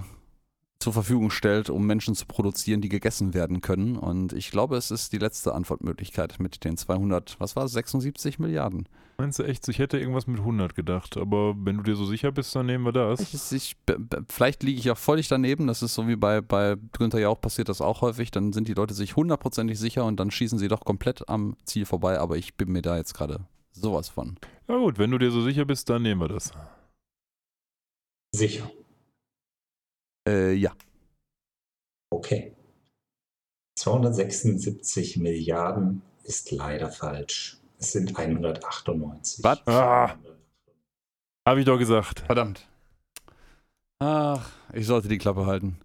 zur Verfügung stellt, um Menschen zu produzieren, die gegessen werden können. Und ich glaube, es ist die letzte Antwortmöglichkeit mit den 200, was war es, 76 Milliarden. Meinst du echt? Ich hätte irgendwas mit 100 gedacht, aber wenn du dir so sicher bist, dann nehmen wir das. Ich, ich, vielleicht liege ich auch völlig daneben, das ist so wie bei, bei Günther ja auch passiert das auch häufig, dann sind die Leute sich hundertprozentig sicher und dann schießen sie doch komplett am Ziel vorbei, aber ich bin mir da jetzt gerade sowas von. Ja gut, wenn du dir so sicher bist, dann nehmen wir das. Sicher. Äh, ja. Okay. 276 Milliarden ist leider falsch. Es sind 198. Was? Ah, Habe ich doch gesagt. Verdammt. Ach, ich sollte die Klappe halten.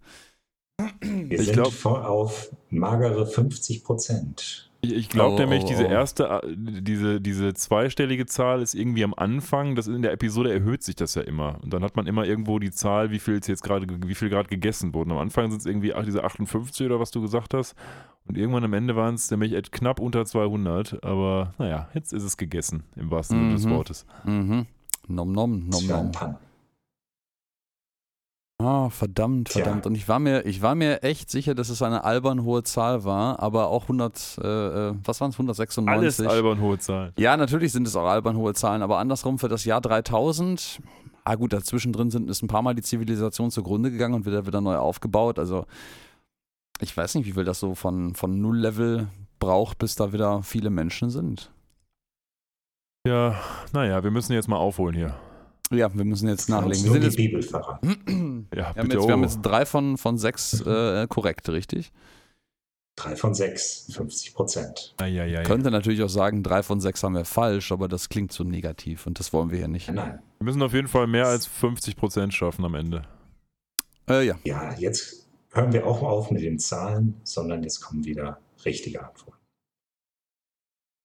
Wir ich sind glaub, auf magere 50 Prozent. Ich, ich glaube oh, nämlich, oh, diese oh. erste, äh, diese, diese zweistellige Zahl ist irgendwie am Anfang. Das in der Episode erhöht sich das ja immer. Und dann hat man immer irgendwo die Zahl, wie viel jetzt gerade, wie viel gerade gegessen wurden. Am Anfang sind es irgendwie diese 58 oder was du gesagt hast. Und irgendwann am Ende waren es nämlich knapp unter 200. Aber naja, jetzt ist es gegessen, im wahrsten Sinne mhm. des Wortes. Mhm. Nom nom, nom nom. Ah, verdammt, verdammt. Tja. Und ich war mir, ich war mir echt sicher, dass es eine albern hohe Zahl war, aber auch 100, äh, äh, was waren es, 196? Alles albern hohe Zahlen. Ja, natürlich sind es auch albern hohe Zahlen, aber andersrum für das Jahr 3000, ah gut, dazwischen drin sind ist ein paar Mal die Zivilisation zugrunde gegangen und wieder wieder neu aufgebaut. Also ich weiß nicht, wie viel das so von, von Null-Level braucht, bis da wieder viele Menschen sind. Ja, naja, wir müssen jetzt mal aufholen hier. Ja, wir müssen jetzt nachlegen. Wir sind jetzt, Bibelpfarrer. ja, wir, haben jetzt, wir haben jetzt drei von, von sechs äh, korrekt, richtig? Drei von sechs, 50 Prozent. Ja, ja, ja. Könnte natürlich auch sagen, drei von sechs haben wir falsch, aber das klingt so negativ und das wollen wir ja nicht. Nein. Wir müssen auf jeden Fall mehr als 50 Prozent schaffen am Ende. Äh, ja. Ja, jetzt hören wir auch auf mit den Zahlen, sondern jetzt kommen wieder richtige Antworten.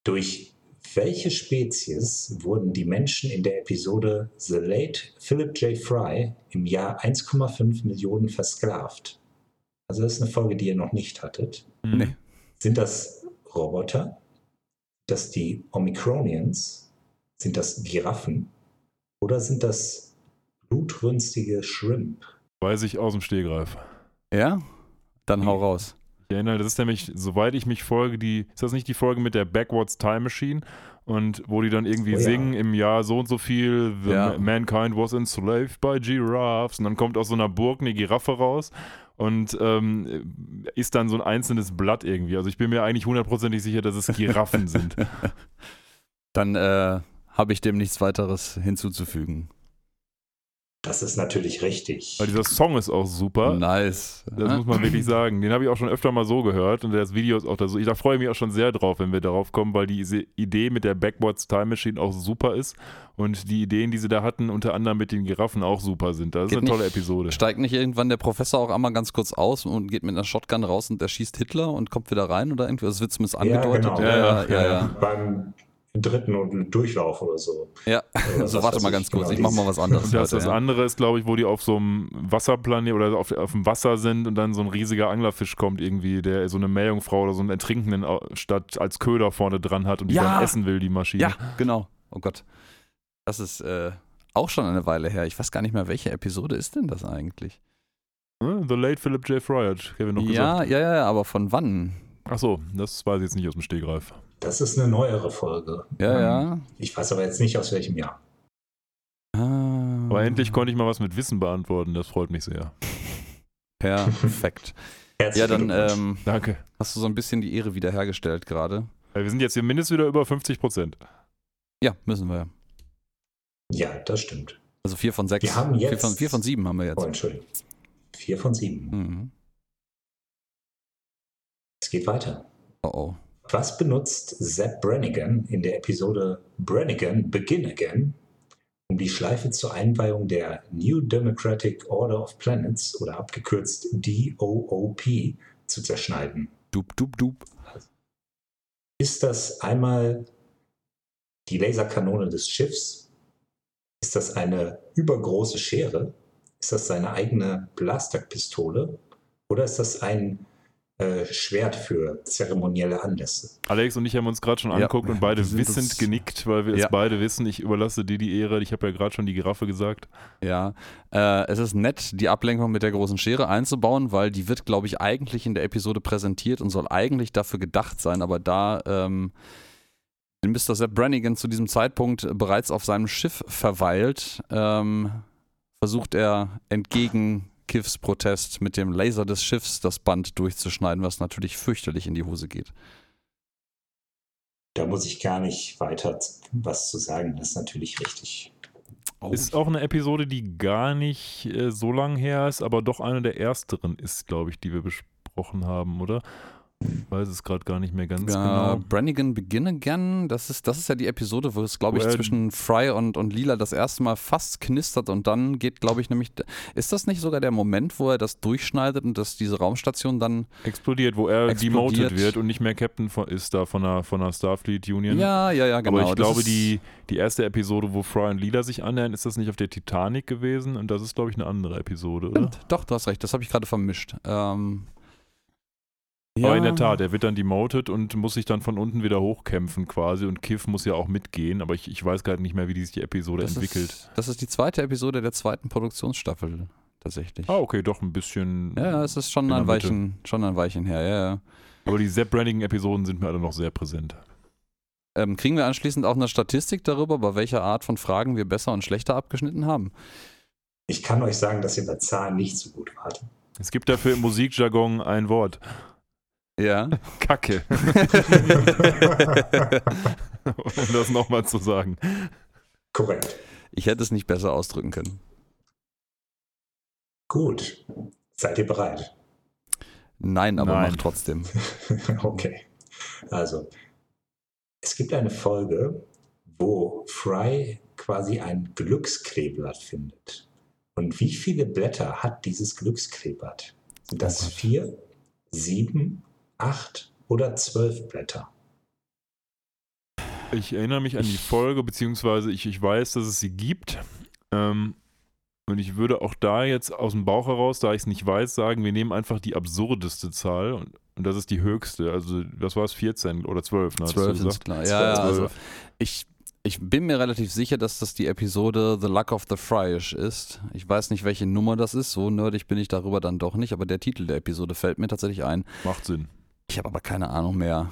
Durch welche Spezies wurden die Menschen in der Episode The Late Philip J. Fry im Jahr 1,5 Millionen versklavt? Also das ist eine Folge, die ihr noch nicht hattet. Hm. Nee. Sind das Roboter? Sind das die Omicronians? Sind das Giraffen? Oder sind das blutrünstige Shrimp? Weiß ich aus dem Stehgreif. Ja? Dann hau raus. Ich erinnere, das ist nämlich, soweit ich mich folge, die, ist das nicht die Folge mit der Backwards Time Machine? Und wo die dann irgendwie Oh ja. singen im Jahr so und so viel, The Ja. Ma- Mankind was enslaved by giraffes. Und dann kommt aus so einer Burg eine Giraffe raus und ähm, ist dann so ein einzelnes Blatt irgendwie. Also ich bin mir eigentlich hundertprozentig sicher, dass es Giraffen sind. Dann äh, habe ich dem nichts weiteres hinzuzufügen. Das ist natürlich richtig. Weil dieser Song ist auch super. Nice. Das muss man wirklich sagen. Den habe ich auch schon öfter mal so gehört und das Video ist auch da so. Ich da freue ich mich auch schon sehr drauf, wenn wir darauf kommen, weil diese Idee mit der Backwards Time Machine auch super ist und die Ideen, die sie da hatten, unter anderem mit den Giraffen auch super sind. Das ist Geht eine tolle nicht- Episode. Steigt nicht irgendwann der Professor auch einmal ganz kurz aus und geht mit einer Shotgun raus und erschießt Hitler und kommt wieder rein oder irgendwie? Das wird zumindest Ja, angedeutet. genau. ja, ja, ja, ja. Beim dritten und Durchlauf oder so. Ja, Oder so was warte mal ganz kurz. genau, ich mach mal was anderes. Und das, heute, das ja. andere ist, glaube ich, wo die auf so einem Wasserplanet oder auf, auf dem Wasser sind und dann so ein riesiger Anglerfisch kommt irgendwie, der so eine Meerjungfrau oder so einen Ertrinkenden statt als Köder vorne dran hat und die Ja. dann essen will, die Maschine. Ja, genau. Oh Gott. Das ist äh, auch schon eine Weile her. Ich weiß gar nicht mehr, welche Episode ist denn das eigentlich? Hm, The Late Philip J. Hat Kevin noch Ja, gesagt. ja, ja, aber von wann? Ach so, das weiß ich jetzt nicht aus dem Stegreif. Das ist eine neuere Folge. Ja, Ähm, ja. Ich weiß aber jetzt nicht aus welchem Jahr. Ah, Aber endlich konnte ich mal was mit Wissen beantworten, das freut mich sehr. Perfekt. ja, Herzlichen dann ähm, Danke. hast du so ein bisschen die Ehre wiederhergestellt gerade. Weil wir sind jetzt hier mindestens wieder über 50 Prozent. Ja, müssen wir. ja, das stimmt. Also vier von sechs. Wir haben vier, jetzt- von, vier von sieben haben wir Oh, jetzt. Entschuldigung. Vier von sieben. Mhm. Es geht weiter. Oh oh. Was benutzt Zeb Brannigan in der Episode Brannigan Begin Again, um die Schleife zur Einweihung der New Democratic Order of Planets oder abgekürzt DOOP zu zerschneiden? Dup, dup, dup. Ist das einmal die Laserkanone des Schiffs? Ist das eine übergroße Schere? Ist das seine eigene Blasterpistole? Oder ist das ein äh, Schwert für zeremonielle Anlässe? Alex und ich haben uns gerade schon Ja, angeguckt und beide wissend uns- genickt, weil wir Ja. es beide wissen. Ich überlasse dir die Ehre. Ich habe ja gerade schon die Giraffe gesagt. Ja, äh, es ist nett, die Ablenkung mit der großen Schere einzubauen, weil die wird, glaube ich, eigentlich in der Episode präsentiert und soll eigentlich dafür gedacht sein, aber da ähm, Mr. Sepp Brannigan zu diesem Zeitpunkt bereits auf seinem Schiff verweilt, ähm, versucht er entgegen Kiffs Protest mit dem Laser des Schiffs das Band durchzuschneiden, was natürlich fürchterlich in die Hose geht. Da muss ich gar nicht weiter was zu sagen. Das ist natürlich richtig. Oh, Ist auch eine Episode, die gar nicht äh, so lang her ist, aber doch eine der ersteren ist, glaube ich, die wir besprochen haben, oder? Ich weiß es gerade gar nicht mehr ganz Ja, genau. Brannigan Begin Again, das ist, das ist ja die Episode, wo es, glaube ich, zwischen Fry und, und Lila das erste Mal fast knistert und dann geht, glaube ich, nämlich. Ist das nicht sogar der Moment, wo er das durchschneidet und dass diese Raumstation dann. Explodiert, wo er Explodiert. demoted wird und nicht mehr Captain von, ist da von der, von der Starfleet Union. Ja, ja, ja, genau. aber ich das glaube, die, die erste Episode, wo Fry und Lila sich annähern, ist das nicht auf der Titanic gewesen? Und das ist, glaube ich, eine andere Episode, oder? Stimmt, doch, du hast recht, das habe ich gerade vermischt. Ähm, Aber in der Tat, er wird dann demoted und muss sich dann von unten wieder hochkämpfen quasi und Kiff muss ja auch mitgehen, aber ich, ich weiß gerade nicht mehr, wie die sich die Episode das entwickelt. Ist, das ist die zweite Episode der zweiten Produktionsstaffel, tatsächlich. Ah, okay, doch ein bisschen. Ja, ja, es ist schon in ein. Weichen, schon ein Weichen her, ja, ja. Aber die Sepp Brannigan-Episoden sind mir alle noch sehr präsent. Ähm, kriegen wir anschließend auch eine Statistik darüber, bei welcher Art von Fragen wir besser und schlechter abgeschnitten haben? Ich kann euch sagen, dass ihr bei Zahlen nicht so gut wart. Es gibt dafür im Musikjargon ein Wort. Ja. Kacke. um das nochmal zu sagen. Korrekt. ich hätte es nicht besser ausdrücken können. Gut. Seid ihr bereit? Nein, aber Nein. mach trotzdem. okay. Also, es gibt eine Folge, wo Fry quasi ein Glückskleeblatt findet. Und wie viele Blätter hat dieses Glückskleeblatt? Sind das Oh vier, sieben, acht oder zwölf Blätter? Ich erinnere mich an die Folge, beziehungsweise ich, ich weiß, dass es sie gibt. Ähm, und ich würde auch da jetzt aus dem Bauch heraus, da ich es nicht weiß, sagen, wir nehmen einfach die absurdeste Zahl und, und das ist die höchste. Also, was war es? 14 oder 12? Ne, hattest du 12 sind gesagt? klar. Ja, ja, 12. also ich, ich bin mir relativ sicher, dass das die Episode The Luck of the Fryish ist. Ich weiß nicht, welche Nummer das ist. So nerdig bin ich darüber dann doch nicht, aber der Titel der Episode fällt mir tatsächlich ein. Macht Sinn. Ich habe aber keine Ahnung mehr,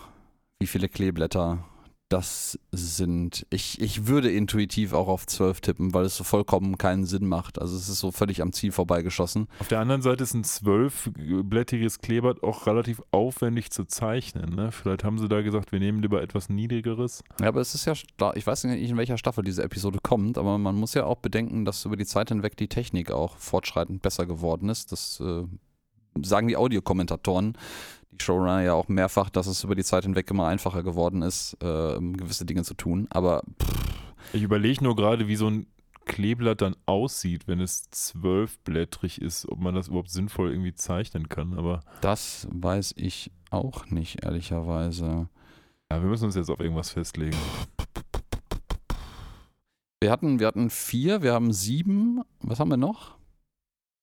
wie viele Kleeblätter das sind. Ich, ich würde intuitiv auch auf 12 tippen, weil es so vollkommen keinen Sinn macht. Also es ist so völlig am Ziel vorbeigeschossen. Auf der anderen Seite ist ein zwölfblättriges Kleeblatt auch relativ aufwendig zu zeichnen. Ne? Vielleicht haben sie da gesagt, wir nehmen lieber etwas niedrigeres. Ja, aber es ist ja, ich weiß nicht, in welcher Staffel diese Episode kommt, aber man muss ja auch bedenken, dass über die Zeit hinweg die Technik auch fortschreitend besser geworden ist. Das äh, sagen die Audiokommentatoren, die Showrunner ja auch mehrfach, dass es über die Zeit hinweg immer einfacher geworden ist, äh, gewisse Dinge zu tun. Aber Ich überlege nur gerade, wie so ein Kleeblatt dann aussieht, wenn es zwölfblättrig ist, ob man das überhaupt sinnvoll irgendwie zeichnen kann. Aber das weiß ich auch nicht, ehrlicherweise. ja, wir müssen uns jetzt auf irgendwas festlegen. Wir hatten, wir hatten vier, wir haben sieben. Was haben wir noch?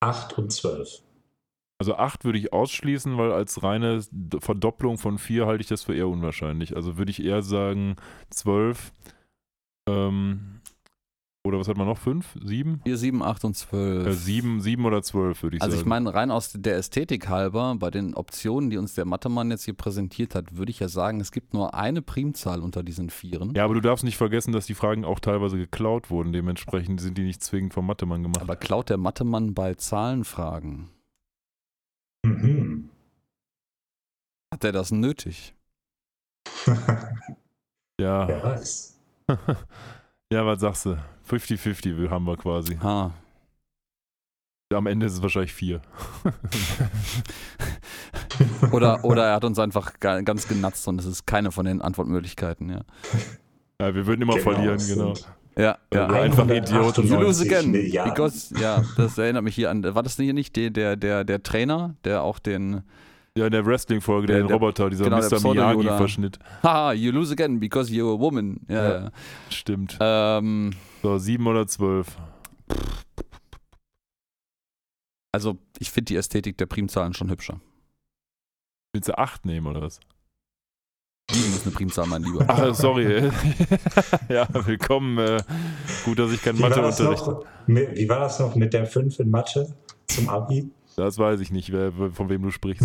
8 und 12. Also 8 würde ich ausschließen, weil als reine Verdopplung von 4 halte ich das für eher unwahrscheinlich. Also würde ich eher sagen 12. Ähm, oder was hat man noch? 5? 7? Vier, sieben, acht und zwölf. Äh, 7, 7 oder 12 würde ich Also ich sagen. meine, rein aus der Ästhetik halber, bei den Optionen, die uns der Mathemann jetzt hier präsentiert hat, würde ich ja sagen, es gibt nur eine Primzahl unter diesen Vieren. ja, aber du darfst nicht vergessen, dass die Fragen auch teilweise geklaut wurden. Dementsprechend sind die nicht zwingend vom Mathemann gemacht. Aber klaut der Mathemann bei Zahlenfragen? Mhm. Hat er das nötig? ja. Wer weiß. ja, was sagst du? 50-50 will- haben wir quasi. Ha. Am Ende ist es wahrscheinlich 4. Oder, oder er hat uns einfach ga- ganz genatzt und es ist keine von den Antwortmöglichkeiten, ja. Ja, wir würden immer Genau, verlieren, genau. Ja, Ja, einfach Idioten. You 198 lose again. Milliarden. Because, ja, das erinnert mich hier an. War das hier nicht der, der, der, der Trainer, der auch den. Ja, in der Wrestling-Folge, der, Der- den der- Roboter, dieser genau, Mr. Miyagi-Verschnitt. Haha, you lose again because you're a woman. Ja, Ja. Stimmt. Ähm, So, 7 oder 12. also, ich finde die Ästhetik der Primzahlen schon hübscher. Willst du 8 nehmen oder was? Sieben ist eine Primzahl, mein Lieber. Ach, sorry. ja, willkommen. Äh, gut, dass ich kein Wie war, das Matheunterricht noch, mit- wie war das noch mit der 5 in Mathe zum Abi? Das weiß ich nicht, wer, von wem du sprichst.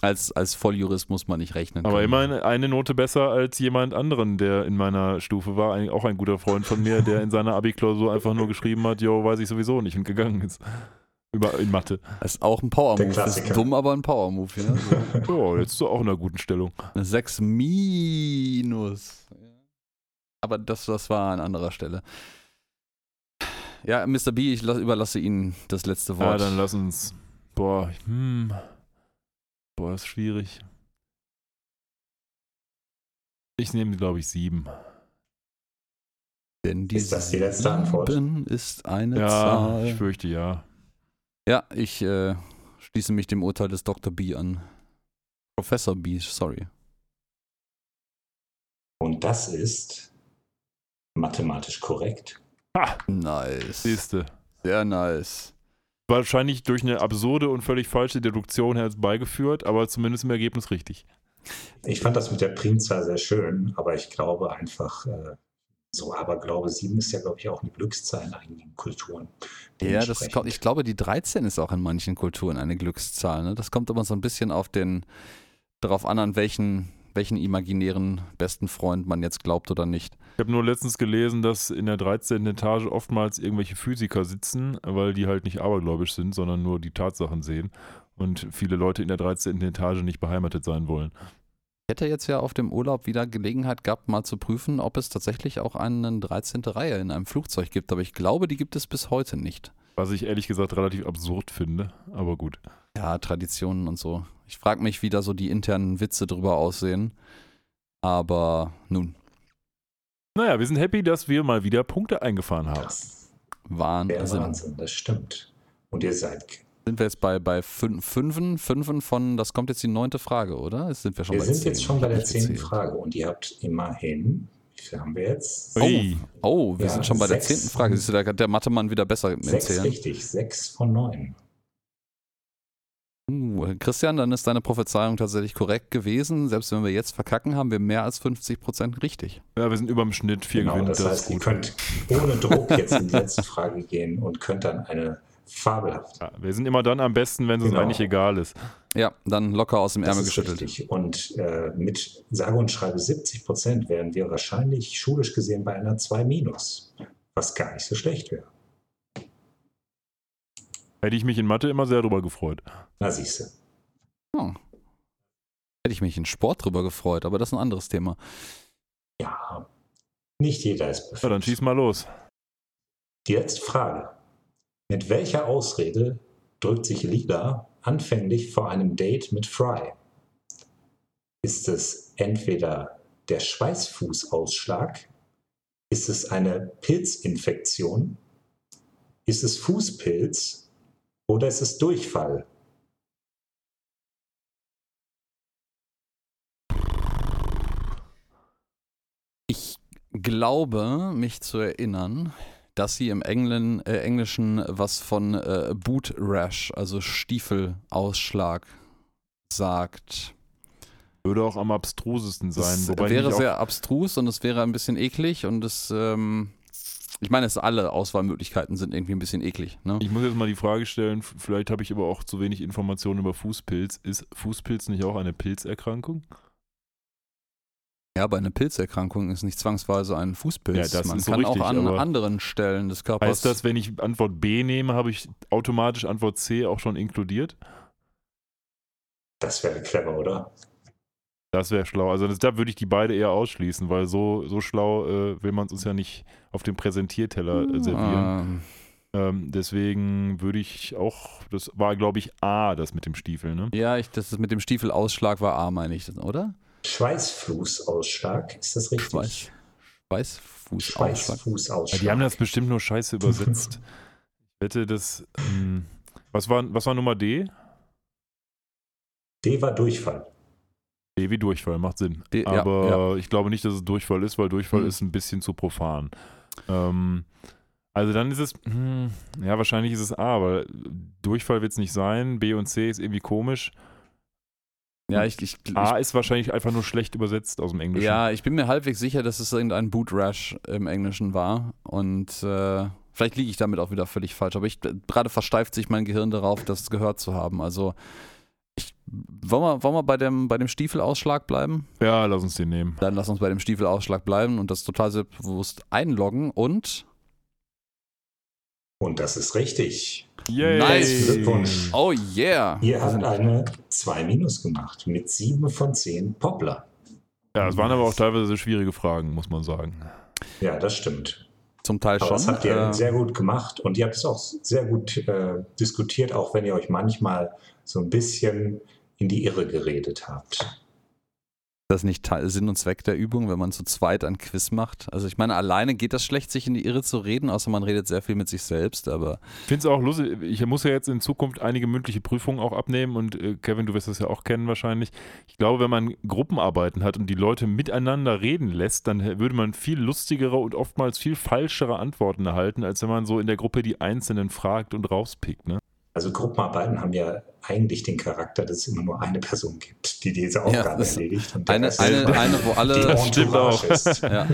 als, als Volljurist muss man nicht rechnen. Aber können. immerhin eine Note besser als jemand anderen, der in meiner Stufe war. Eigentlich auch ein guter Freund von mir, der in seiner Abi-Klausur einfach nur geschrieben hat, jo, weiß ich sowieso nicht und gegangen ist. Über, in Mathe. Das ist auch ein Power-Move. Ist Klassiker. dumm, aber ein Power-Move. Ja? So. Ja, jetzt ist er auch in einer guten Stellung. Eine 6 minus. Aber das, das war an anderer Stelle. Ja, Mr. B, ich la- überlasse Ihnen das letzte Ja, Wort. dann lass uns. Boah, hm. Boah, ist schwierig. Ich nehme, glaube ich, sieben. Denn die Ist das die letzte Antwort? ist eine Ja, Zahl. ich fürchte ja. Ja, ich äh, schließe mich dem Urteil des Dr. B an. Professor B, sorry. Und das ist mathematisch korrekt. Nice. Siehste. Sehr nice. Wahrscheinlich durch eine absurde und völlig falsche Deduktion herbeigeführt, aber zumindest im Ergebnis richtig. Ich fand das mit der Primzahl sehr schön, aber ich glaube einfach, so Aberglaube 7 ist ja, glaube ich, auch eine Glückszahl in einigen Kulturen. Ja, das ich glaube, die 13 ist auch in manchen Kulturen eine Glückszahl. Ne? Das kommt aber so ein bisschen auf den, darauf an, an welchen, welchen imaginären besten Freund man jetzt glaubt oder nicht. Ich habe nur letztens gelesen, dass in der 13. Etage oftmals irgendwelche Physiker sitzen, weil die halt nicht abergläubisch sind, sondern nur die Tatsachen sehen und viele Leute in der 13. Etage nicht beheimatet sein wollen. Ich hätte jetzt ja auf dem Urlaub wieder Gelegenheit gehabt, mal zu prüfen, ob es tatsächlich auch eine 13. Reihe in einem Flugzeug gibt. Aber ich glaube, die gibt es bis heute nicht. Was ich ehrlich gesagt relativ absurd finde, aber gut. Ja, Traditionen und so. Ich frage mich, wie da so die internen Witze drüber aussehen. Aber nun, Naja, wir sind happy, dass wir mal wieder Punkte eingefahren haben. Das Wahnsinn. Wahnsinn, das stimmt. Und ihr seid Sind wir jetzt bei, bei fün- fünfen, fünfen von, das kommt jetzt die neunte Frage, oder? Jetzt sind wir schon Wir bei sind zehn. jetzt schon bei der zehnten gezählt. Frage und ihr habt immerhin, wie viel haben wir jetzt? Ui. Oh, wir Ja, sind schon bei der zehnten Frage. Siehst du, da hat der Mathemann wieder besser mit Sechs richtig, sechs von neun. Uh, Christian, dann ist deine Prophezeiung tatsächlich korrekt gewesen. Selbst wenn wir jetzt verkacken, haben wir mehr als 50 Prozent richtig. Ja, wir sind über dem Schnitt, vier Genau, gewinnt, das das heißt, ihr könnt ohne Druck jetzt in die letzte Frage gehen und könnt dann eine fabelhafte. Ja, wir sind immer dann am besten, wenn es uns Genau. eigentlich egal ist. Ja, dann locker aus dem Das Ärmel ist geschüttelt. richtig. Und äh, mit sage und schreibe 70 Prozent wären wir wahrscheinlich schulisch gesehen bei einer 2 minus, was gar nicht so schlecht wäre. Hätte ich mich in Mathe immer sehr drüber gefreut. Na siehst du. Hm. Hätte ich mich in Sport drüber gefreut, aber das ist ein anderes Thema. Ja, nicht jeder ist perfekt. Ja, dann schieß mal los. Die letzte Frage. Mit welcher Ausrede drückt sich Lila anfänglich vor einem Date mit Fry? Ist es entweder der Schweißfußausschlag? Ist es eine Pilzinfektion? Ist es Fußpilz? Oder ist es Durchfall? Ich glaube, mich zu erinnern, dass sie im Englen, äh, Englischen was von äh, Boot Rash, also Stiefelausschlag, sagt. Würde auch am abstrusesten sein. Ich wäre sehr abstrus und es wäre ein bisschen eklig und es, ähm, ich meine, es alle Auswahlmöglichkeiten sind irgendwie ein bisschen eklig. Ne? ich muss jetzt mal die Frage stellen, vielleicht habe ich aber auch zu wenig Informationen über Fußpilz. Ist Fußpilz nicht auch eine Pilzerkrankung? Ja, aber eine Pilzerkrankung ist nicht zwangsweise ein Fußpilz. Ja, das Man ist so kann richtig, auch an anderen Stellen des Körpers. Heißt das, wenn ich Antwort B nehme, habe ich automatisch Antwort C auch schon inkludiert? Das wäre clever, oder? Das wäre schlau. Also das, da würde ich die beide eher ausschließen, weil so, so schlau äh, will man es uns ja nicht auf dem Präsentierteller äh, servieren. Ähm, Ähm, deswegen würde ich auch, das war glaube ich A, das mit dem Stiefel, ne? ja, ich, das mit dem Stiefelausschlag war A, meine ich, oder? Schweißfußausschlag, ist das richtig? Schweiß, Schweißfußausschlag. Ja, Schweißfußausschlag. die haben das bestimmt nur scheiße übersetzt. Ich wette, das. Ähm, was, war, was war Nummer D? D war Durchfall. D wie Durchfall, macht Sinn. D- ja, Aber ich glaube nicht, dass es Durchfall ist, weil Durchfall Hm. ist ein bisschen zu profan. Ähm, also dann ist es, hm, ja, wahrscheinlich ist es A, weil Durchfall wird es nicht sein. B und C ist irgendwie komisch. Ja, ich, ich, A ich, ist wahrscheinlich einfach nur schlecht übersetzt aus dem Englischen. ja, ich bin mir halbwegs sicher, dass es irgendein Boot Rash im Englischen war. Und äh, vielleicht liege ich damit auch wieder völlig falsch. Aber ich gerade versteift sich mein Gehirn darauf, das gehört zu haben. Also ich, wollen, wir, wollen wir bei dem, bei dem Stiefelausschlag bleiben? ja, lass uns den nehmen. Dann lass uns bei dem Stiefelausschlag bleiben und das total selbstbewusst einloggen und Und das ist richtig. Yay! Nice. Glückwunsch. oh yeah! Ihr habt eine 2 minus gemacht mit 7 von 10 Poplar. Ja, es waren aber auch teilweise schwierige Fragen, muss man sagen. Ja, das stimmt. Zum Teil Aber schon. das habt ihr äh, sehr gut gemacht und ihr habt es auch sehr gut äh, diskutiert, auch wenn ihr euch manchmal so ein bisschen in die Irre geredet habt. Das nicht Sinn und Zweck der Übung, wenn man zu zweit ein Quiz macht. Also ich meine, alleine geht das schlecht, sich in die Irre zu reden, außer man redet sehr viel mit sich selbst, aber Ich finde es auch lustig, ich muss ja jetzt in Zukunft einige mündliche Prüfungen auch abnehmen und äh, Kevin, du wirst das ja auch kennen wahrscheinlich. Ich glaube, wenn man Gruppenarbeiten hat und die Leute miteinander reden lässt, dann würde man viel lustigere und oftmals viel falschere Antworten erhalten, als wenn man so in der Gruppe die Einzelnen fragt und rauspickt. Ne? Also Gruppenarbeiten haben ja eigentlich den Charakter, dass es immer nur eine Person gibt, die diese Aufgabe ist erledigt. Eine, eine, eine, wo die alle, ja,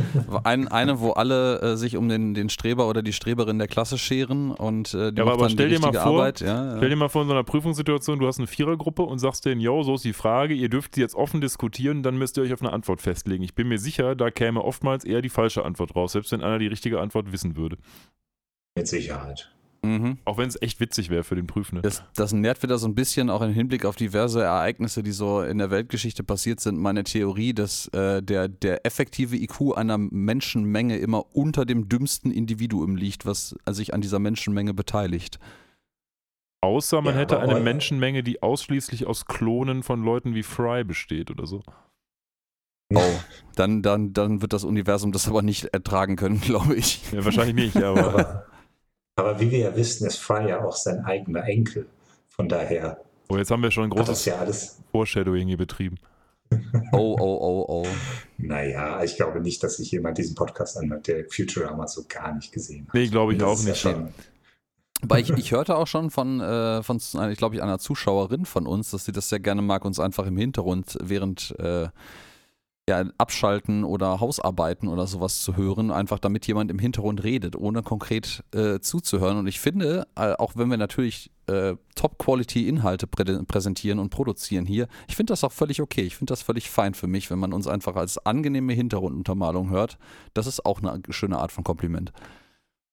ein, eine, wo alle äh, sich um den, den Streber oder die Streberin der Klasse scheren und äh, die Ja, aber- macht aber stell die dir mal vor, Arbeit. Ja, ja. Stell dir mal vor, in so einer Prüfungssituation, du hast eine Vierergruppe und sagst denen, yo, so ist die Frage, ihr dürft sie jetzt offen diskutieren, dann müsst ihr euch auf eine Antwort festlegen. Ich bin mir sicher, da käme oftmals eher die falsche Antwort raus, selbst wenn einer die richtige Antwort wissen würde. Mit Sicherheit. Mhm. Auch wenn es echt witzig wäre für den Prüfenden. Das, das nährt wieder so ein bisschen auch im Hinblick auf diverse Ereignisse, die so in der Weltgeschichte passiert sind, meine Theorie, dass äh, der, der effektive IQ einer Menschenmenge immer unter dem dümmsten Individuum liegt, was sich an dieser Menschenmenge beteiligt. Außer man Ja, hätte eine eu- Menschenmenge, die ausschließlich aus Klonen von Leuten wie Fry besteht oder so. Oh, dann, dann, dann wird das Universum das aber nicht ertragen können, glaube ich. Ja, wahrscheinlich nicht, aber Aber, wie wir ja wissen, ist Fry ja auch sein eigener Enkel. Von daher Oh, jetzt haben wir schon ein großes ja alles. Foreshadowing hier betrieben. Oh, oh, oh, oh. Naja, ich glaube nicht, dass sich jemand diesen Podcast anhört, der Futurama so gar nicht gesehen hat. Nee, glaube ich auch ja nicht. schon- Aber ich, ich hörte auch schon von, äh, von äh, ich glaube, ich, einer Zuschauerin von uns, dass sie das sehr gerne mag, uns einfach im Hintergrund während äh, ja, Abschalten oder Hausarbeiten oder sowas zu hören, einfach damit jemand im Hintergrund redet, ohne konkret äh, zuzuhören. Und ich finde, äh, auch wenn wir natürlich äh, Top-Quality-Inhalte prä präsentieren und produzieren hier, ich finde das auch völlig okay. Ich finde das völlig fein für mich, wenn man uns einfach als angenehme Hintergrunduntermalung hört. Das ist auch eine schöne Art von Kompliment.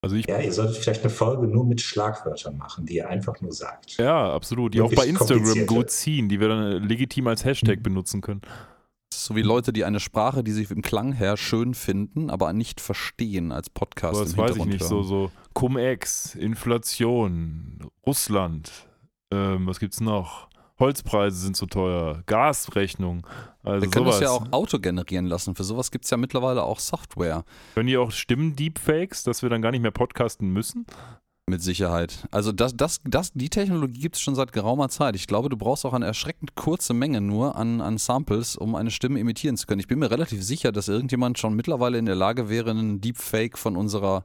Also ich Ja, ihr solltet vielleicht eine Folge nur mit Schlagwörtern machen, die ihr einfach nur sagt. Ja, absolut. Die auch Wirklich bei Instagram gut ziehen, die wir dann legitim als Hashtag Mhm. benutzen können. So wie Leute, die eine Sprache, die sie im Klang her schön finden, aber nicht verstehen als Podcast. Aber das im weiß ich nicht. So, hören. so Cum-Ex, Inflation, Russland, ähm, was gibt's noch? Holzpreise sind zu teuer, Gasrechnung. Also Wir können sowas. das ja auch auto generieren lassen. Für sowas gibt es ja mittlerweile auch Software. Können die auch Stimmen-Deepfakes, dass wir dann gar nicht mehr podcasten müssen? Mit Sicherheit. Also das, das, das, die Technologie gibt es schon seit geraumer Zeit. Ich glaube, du brauchst auch eine erschreckend kurze Menge nur an, an Samples, um eine Stimme imitieren zu können. Ich bin mir relativ sicher, dass irgendjemand schon mittlerweile in der Lage wäre, einen Deepfake von unserer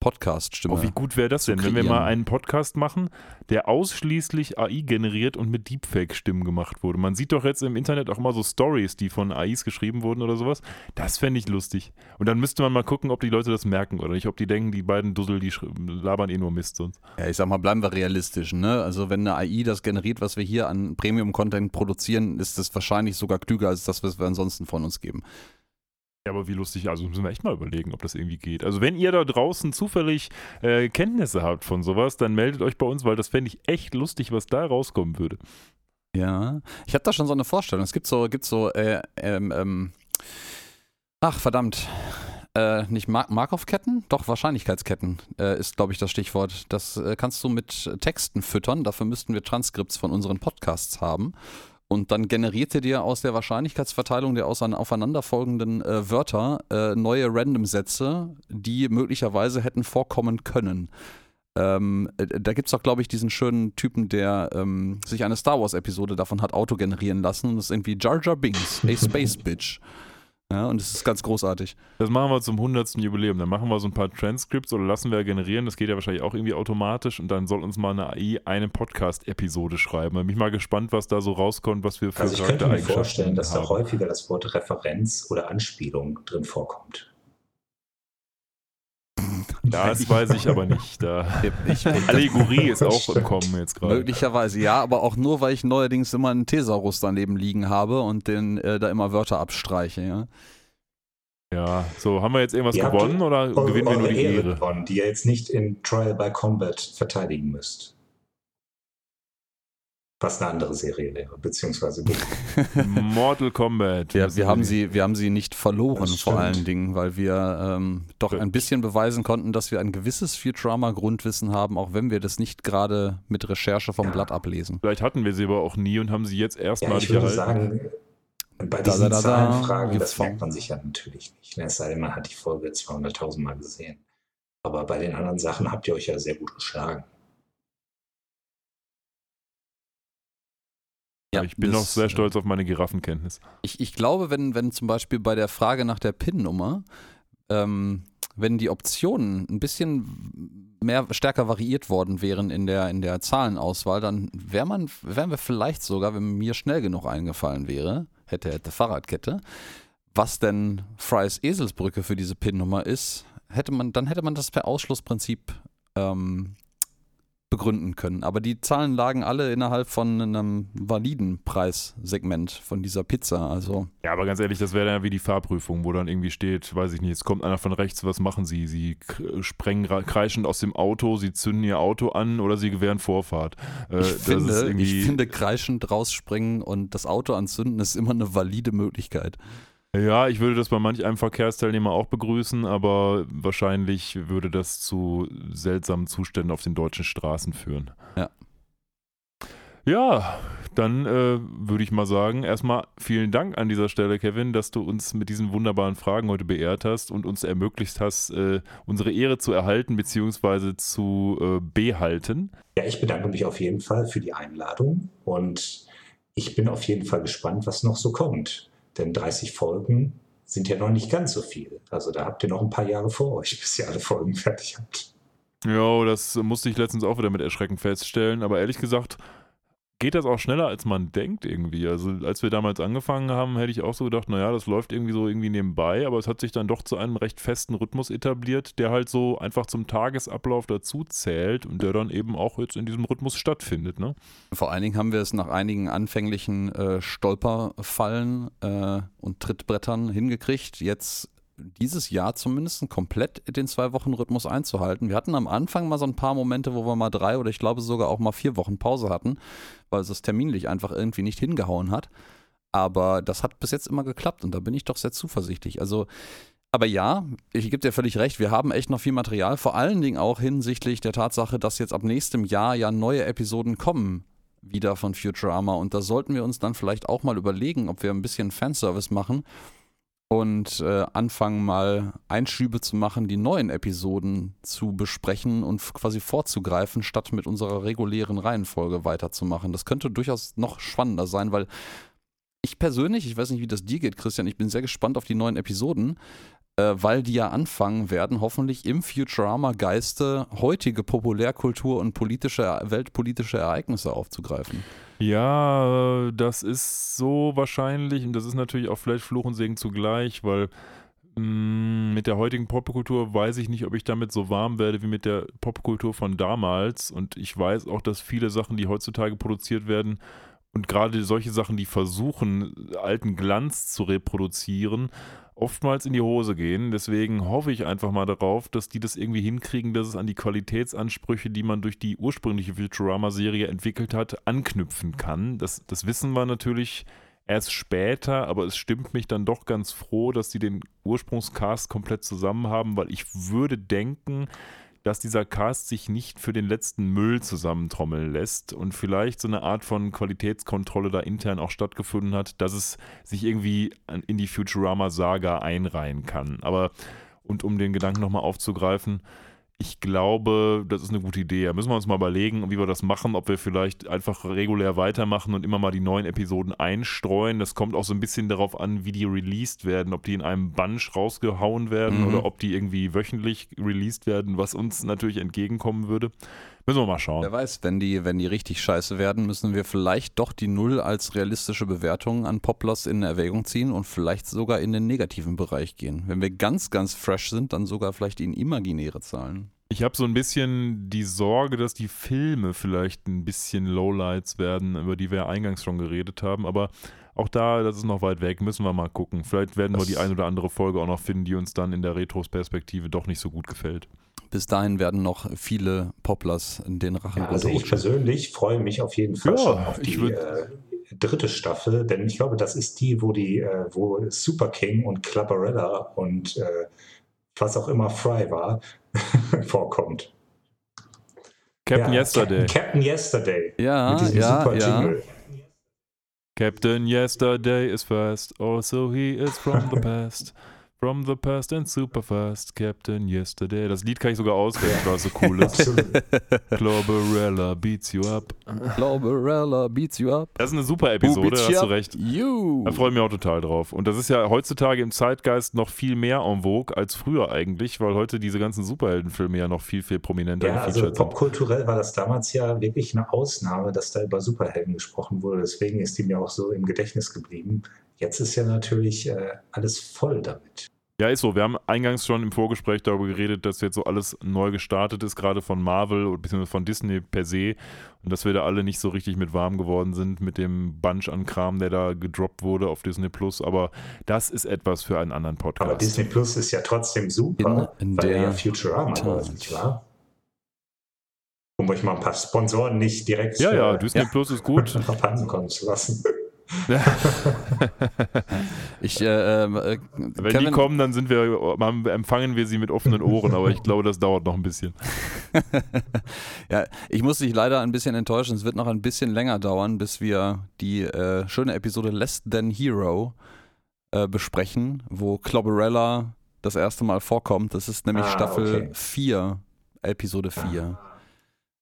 Podcast-Stimme. Oh, wie gut wäre das denn, wenn wir mal einen Podcast machen, der ausschließlich AI generiert und mit Deepfake-Stimmen gemacht wurde? Man sieht doch jetzt im Internet auch immer so Stories, die von AIs geschrieben wurden oder sowas. Das fände ich lustig. Und dann müsste man mal gucken, ob die Leute das merken oder nicht, ob die denken, die beiden Dussel, die labern eh nur Mist sonst. Ja, ich sag mal, bleiben wir realistisch. Ne? Also wenn eine AI das generiert, was wir hier an Premium-Content produzieren, ist das wahrscheinlich sogar klüger als das, was wir ansonsten von uns geben. Ja, aber wie lustig, also müssen wir echt mal überlegen, ob das irgendwie geht. Also wenn ihr da draußen zufällig äh, Kenntnisse habt von sowas, dann meldet euch bei uns, weil das fände ich echt lustig, was da rauskommen würde. Ja, ich habe da schon so eine Vorstellung. Es gibt so, gibt so, äh, ähm, ähm, ach verdammt, äh, nicht Mar Markov-Ketten? Doch, Wahrscheinlichkeitsketten äh, ist, glaube ich, das Stichwort. Das äh, kannst du mit Texten füttern. Dafür müssten wir Transkripts von unseren Podcasts haben. Und dann generiert er dir aus der Wahrscheinlichkeitsverteilung der aus aufeinanderfolgenden äh, Wörter äh, neue Random-Sätze, die möglicherweise hätten vorkommen können. Ähm, äh, da gibt es auch, glaube ich, diesen schönen Typen, der ähm, sich eine Star Wars-Episode davon hat auto generieren lassen. Und das ist irgendwie Jar Jar Binks, a Space Bitch. Ja, und es ist ganz großartig. Das machen wir zum 100. Jubiläum. Dann machen wir so ein paar Transcripts oder lassen wir generieren. Das geht ja wahrscheinlich auch irgendwie automatisch. Und dann soll uns mal eine AI eine Podcast-Episode schreiben. Da bin ich mal gespannt, was da so rauskommt, was wir für Also ich könnte mir vorstellen, dass da häufiger das Wort Referenz oder Anspielung drin vorkommt. Das weiß ich aber nicht. Da Ich, Allegorie ist auch im. Kommen jetzt gerade. möglicherweise, ja, aber auch nur, weil ich neuerdings immer einen Thesaurus daneben liegen habe und den äh, da immer Wörter abstreiche. Ja. Ja, so, haben wir jetzt irgendwas Ihr gewonnen oder Eure, gewinnen wir nur die Ehre Ehre? gewonnen, die ihr jetzt nicht in Trial by Combat verteidigen müsst. Was eine andere Serie wäre, beziehungsweise gut. Mortal Kombat. Wir, wir, haben sie, wir haben sie nicht verloren, vor allen Dingen, weil wir ähm, doch ein bisschen beweisen konnten, dass wir ein gewisses Futurama-Grundwissen haben, auch wenn wir das nicht gerade mit Recherche vom Ja. Blatt ablesen. Vielleicht hatten wir sie aber auch nie und haben sie jetzt Ja, erstmalig ich würde erhalten. sagen, bei Da, diesen da, da, da, Zahlenfragen, das merkt man sich ja natürlich nicht. ne? Es sei denn, man hat die Folge 200.000 Mal gesehen. Aber bei den anderen Sachen habt ihr euch ja sehr gut geschlagen. Ja, ich bin das, noch sehr äh, stolz auf meine Giraffenkenntnis. Ich, ich glaube, wenn, wenn zum Beispiel bei der Frage nach der PIN-Nummer, ähm, wenn die Optionen ein bisschen mehr stärker variiert worden wären in der, in der Zahlenauswahl, dann wäre man, wären wir vielleicht sogar, wenn mir schnell genug eingefallen wäre, hätte, hätte Fahrradkette, was denn Frys Eselsbrücke für diese PIN-Nummer ist, hätte man, dann hätte man das per Ausschlussprinzip ähm, begründen können. Aber die Zahlen lagen alle innerhalb von einem validen Preissegment von dieser Pizza. Also Ja, aber ganz ehrlich, das wäre dann ja wie die Fahrprüfung, wo dann irgendwie steht, weiß ich nicht, jetzt kommt einer von rechts, was machen sie? Sie k- sprengen kreischend aus dem Auto, sie zünden ihr Auto an oder sie gewähren Vorfahrt. Äh, ich, finde, ich finde, kreischend rausspringen und das Auto anzünden ist immer eine valide Möglichkeit. Ja, ich würde das bei manch einem Verkehrsteilnehmer auch begrüßen, aber wahrscheinlich würde das zu seltsamen Zuständen auf den deutschen Straßen führen. Ja. Ja, dann äh, würde ich mal sagen, erstmal vielen Dank an dieser Stelle, Kevin, dass du uns mit diesen wunderbaren Fragen heute beehrt hast und uns ermöglicht hast, äh, unsere Ehre zu erhalten bzw. zu äh, behalten. Ja, ich bedanke mich auf jeden Fall für die Einladung und ich bin auf jeden Fall gespannt, was noch so kommt. Denn 30 Folgen sind ja noch nicht ganz so viel. Also da habt ihr noch ein paar Jahre vor euch, bis ihr alle Folgen fertig habt. Ja, das musste ich letztens auch wieder mit Erschrecken feststellen. Aber ehrlich gesagt, geht das auch schneller, als man denkt irgendwie. Also als wir damals angefangen haben, hätte ich auch so gedacht, naja, das läuft irgendwie so irgendwie nebenbei, aber es hat sich dann doch zu einem recht festen Rhythmus etabliert, der halt so einfach zum Tagesablauf dazu zählt und der dann eben auch jetzt in diesem Rhythmus stattfindet. Ne? Vor allen Dingen haben wir es nach einigen anfänglichen äh, Stolperfallen äh, und Trittbrettern hingekriegt, jetzt dieses Jahr zumindest komplett den Zwei-Wochen-Rhythmus einzuhalten. Wir hatten am Anfang mal so ein paar Momente, wo wir mal drei oder ich glaube sogar auch mal vier Wochen Pause hatten, weil es das terminlich einfach irgendwie nicht hingehauen hat. Aber das hat bis jetzt immer geklappt und da bin ich doch sehr zuversichtlich. Also, aber ja, ich gebe dir völlig recht, wir haben echt noch viel Material, vor allen Dingen auch hinsichtlich der Tatsache, dass jetzt ab nächstem Jahr ja neue Episoden kommen wieder von Futurama und da sollten wir uns dann vielleicht auch mal überlegen, ob wir ein bisschen Fanservice machen und äh, anfangen mal Einschübe zu machen, die neuen Episoden zu besprechen und quasi vorzugreifen, statt mit unserer regulären Reihenfolge weiterzumachen. Das könnte durchaus noch spannender sein, weil ich persönlich, ich weiß nicht, wie das dir geht, Christian, ich bin sehr gespannt auf die neuen Episoden, äh, weil die ja anfangen werden, hoffentlich im Futurama-Geiste heutige Populärkultur und politische, weltpolitische Ereignisse aufzugreifen. Ja, das ist so wahrscheinlich und das ist natürlich auch vielleicht Fluch und Segen zugleich, weil mh, mm, mit der heutigen Popkultur weiß ich nicht, ob ich damit so warm werde wie mit der Popkultur von damals. Und ich weiß auch, dass viele Sachen, die heutzutage produziert werden und gerade solche Sachen, die versuchen, alten Glanz zu reproduzieren, oftmals in die Hose gehen. Deswegen hoffe ich einfach mal darauf, dass die das irgendwie hinkriegen, dass es an die Qualitätsansprüche, die man durch die ursprüngliche Futurama-Serie entwickelt hat, anknüpfen kann. Das, das wissen wir natürlich erst später, aber es stimmt mich dann doch ganz froh, dass die den Ursprungscast komplett zusammen haben, weil ich würde denken, dass dieser Cast sich nicht für den letzten Müll zusammentrommeln lässt und vielleicht so eine Art von Qualitätskontrolle da intern auch stattgefunden hat, dass es sich irgendwie in die Futurama-Saga einreihen kann. Aber und um den Gedanken nochmal aufzugreifen, ich glaube, das ist eine gute Idee. Da müssen wir uns mal überlegen, wie wir das machen, ob wir vielleicht einfach regulär weitermachen und immer mal die neuen Episoden einstreuen. Das kommt auch so ein bisschen darauf an, wie die released werden, ob die in einem Bunch rausgehauen werden mhm. oder ob die irgendwie wöchentlich released werden, was uns natürlich entgegenkommen würde. Müssen wir mal schauen. Wer weiß, wenn die, wenn die richtig scheiße werden, müssen wir vielleicht doch die Null als realistische Bewertung an Poplars in Erwägung ziehen und vielleicht sogar in den negativen Bereich gehen. Wenn wir ganz, ganz fresh sind, dann sogar vielleicht in imaginäre Zahlen. Ich habe so ein bisschen die Sorge, dass die Filme vielleicht ein bisschen Lowlights werden, über die wir eingangs schon geredet haben. Aber auch da, das ist noch weit weg, müssen wir mal gucken. Vielleicht werden das wir die ein oder andere Folge auch noch finden, die uns dann in der Retrospektive doch nicht so gut gefällt. Bis dahin werden noch viele Poplars in den Rachen ja, Also ich persönlich freue mich auf jeden Fall ja, schon auf die äh, dritte Staffel, denn ich glaube, das ist die, wo die, äh, wo Super King und Clubberella und äh, was auch immer Fry war, vorkommt. Captain ja, Yesterday. Captain Yesterday. Ja, mit diesem ja, super ja. Captain Yesterday is fast, also he is from the past. From the past and super fast, Captain Yesterday. Das Lied kann ich sogar auswählen, weil es so cool ist. Clobberella beats you up. Clobberella beats you up. Das ist eine super Episode, hast du recht. You. Da freue ich mich auch total drauf. Und das ist ja heutzutage im Zeitgeist noch viel mehr en vogue als früher eigentlich, weil heute diese ganzen Superheldenfilme ja noch viel, viel prominenter ja, also popkulturell war das damals ja wirklich eine Ausnahme, dass da über Superhelden gesprochen wurde. Deswegen ist die mir auch so im Gedächtnis geblieben. Jetzt ist ja natürlich äh, alles voll damit. Ja, ist so. Wir haben eingangs schon im Vorgespräch darüber geredet, dass jetzt so alles neu gestartet ist, gerade von Marvel bzw. von Disney per se. Und dass wir da alle nicht so richtig mit warm geworden sind mit dem Bunch an Kram, der da gedroppt wurde auf Disney Plus. Aber das ist etwas für einen anderen Podcast. Aber Disney Plus ist ja trotzdem super, in, in weil der ja Futurama war, nicht wahr? Um euch mal ein paar Sponsoren nicht direkt ja, ja, Disney ja. Plus ist gut. verpassen kommen zu lassen. ich, äh, äh, Wenn Kevin, die kommen, dann sind wir, empfangen wir sie mit offenen Ohren, aber ich glaube, das dauert noch ein bisschen. ja, ich muss dich leider ein bisschen enttäuschen. Es wird noch ein bisschen länger dauern, bis wir die äh, schöne Episode Less Than Hero äh, besprechen, wo Clobberella das erste Mal vorkommt. Das ist nämlich ah, Staffel okay. 4, Episode 4.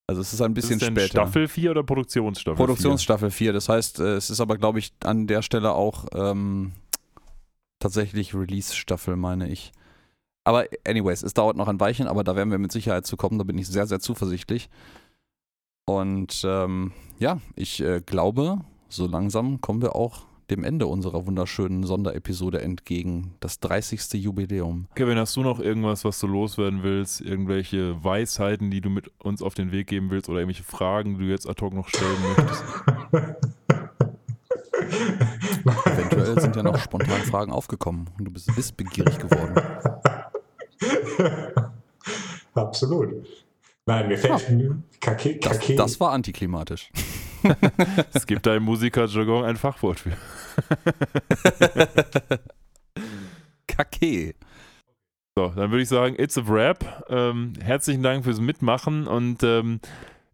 Also es ist ein bisschen ist später. Staffel 4 oder Produktionsstaffel 4? Produktionsstaffel 4. Das heißt, äh, es ist aber, glaube ich, an der Stelle auch ähm, tatsächlich Release-Staffel, meine ich. Aber anyways, es dauert noch ein Weilchen, aber da werden wir mit Sicherheit zu kommen. Da bin ich sehr, sehr zuversichtlich. Und ähm, ja, ich äh, glaube, so langsam kommen wir auch dem Ende unserer wunderschönen Sonderepisode entgegen. Das 30. Jubiläum. Kevin, hast du noch irgendwas, was du loswerden willst? Irgendwelche Weisheiten, die du mit uns auf den Weg geben willst oder irgendwelche Fragen, die du jetzt ad hoc noch stellen möchtest? Eventuell sind ja noch spontan Fragen aufgekommen und du bist wissbegierig geworden. Absolut. Nein, mir fällt ja. Kake, Kake. Das, das war antiklimatisch. es gibt da im Musikerjargon ein Fachwort für. Kake. So, dann würde ich sagen, it's a wrap. Ähm, herzlichen Dank fürs Mitmachen und ähm,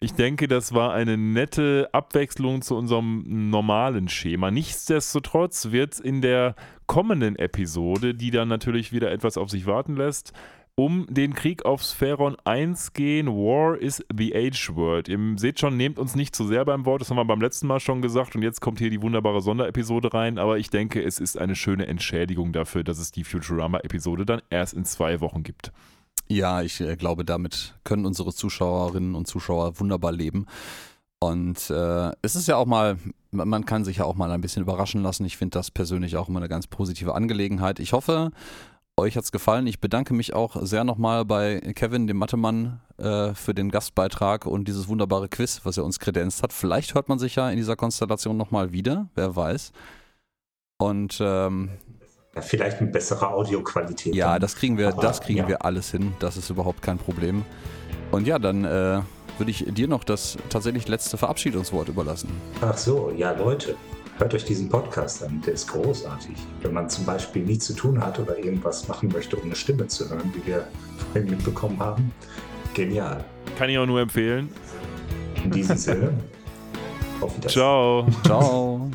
ich denke, das war eine nette Abwechslung zu unserem normalen Schema. Nichtsdestotrotz wird es in der kommenden Episode, die dann natürlich wieder etwas auf sich warten lässt, um den Krieg auf Spheron 1 gehen. War is the Age-Word. Ihr seht schon, nehmt uns nicht zu sehr beim Wort, das haben wir beim letzten Mal schon gesagt und jetzt kommt hier die wunderbare Sonderepisode rein, aber ich denke, es ist eine schöne Entschädigung dafür, dass es die Futurama-Episode dann erst in zwei Wochen gibt. Ja, ich äh, glaube, damit können unsere Zuschauerinnen und Zuschauer wunderbar leben. Und äh, es ist ja auch mal, man kann sich ja auch mal ein bisschen überraschen lassen. Ich finde das persönlich auch immer eine ganz positive Angelegenheit. Ich hoffe, euch hat es gefallen. Ich bedanke mich auch sehr nochmal bei Kevin, dem Mathemann, äh, für den Gastbeitrag und dieses wunderbare Quiz, was er uns kredenzt hat. Vielleicht hört man sich ja in dieser Konstellation nochmal wieder, wer weiß. Und ähm, ja, vielleicht eine bessere Audioqualität. Ja, das kriegen wir, Aber, das kriegen ja. wir alles hin. Das ist überhaupt kein Problem. Und ja, dann äh, würde ich dir noch das tatsächlich letzte Verabschiedungswort überlassen. Ach so, ja, Leute hört euch diesen Podcast an, der ist großartig. Wenn man zum Beispiel nichts zu tun hat oder irgendwas machen möchte, um eine Stimme zu hören, wie wir vorhin mitbekommen haben, genial. Kann ich auch nur empfehlen. In diesem Sinne, auf Wiedersehen. Ciao. Ciao.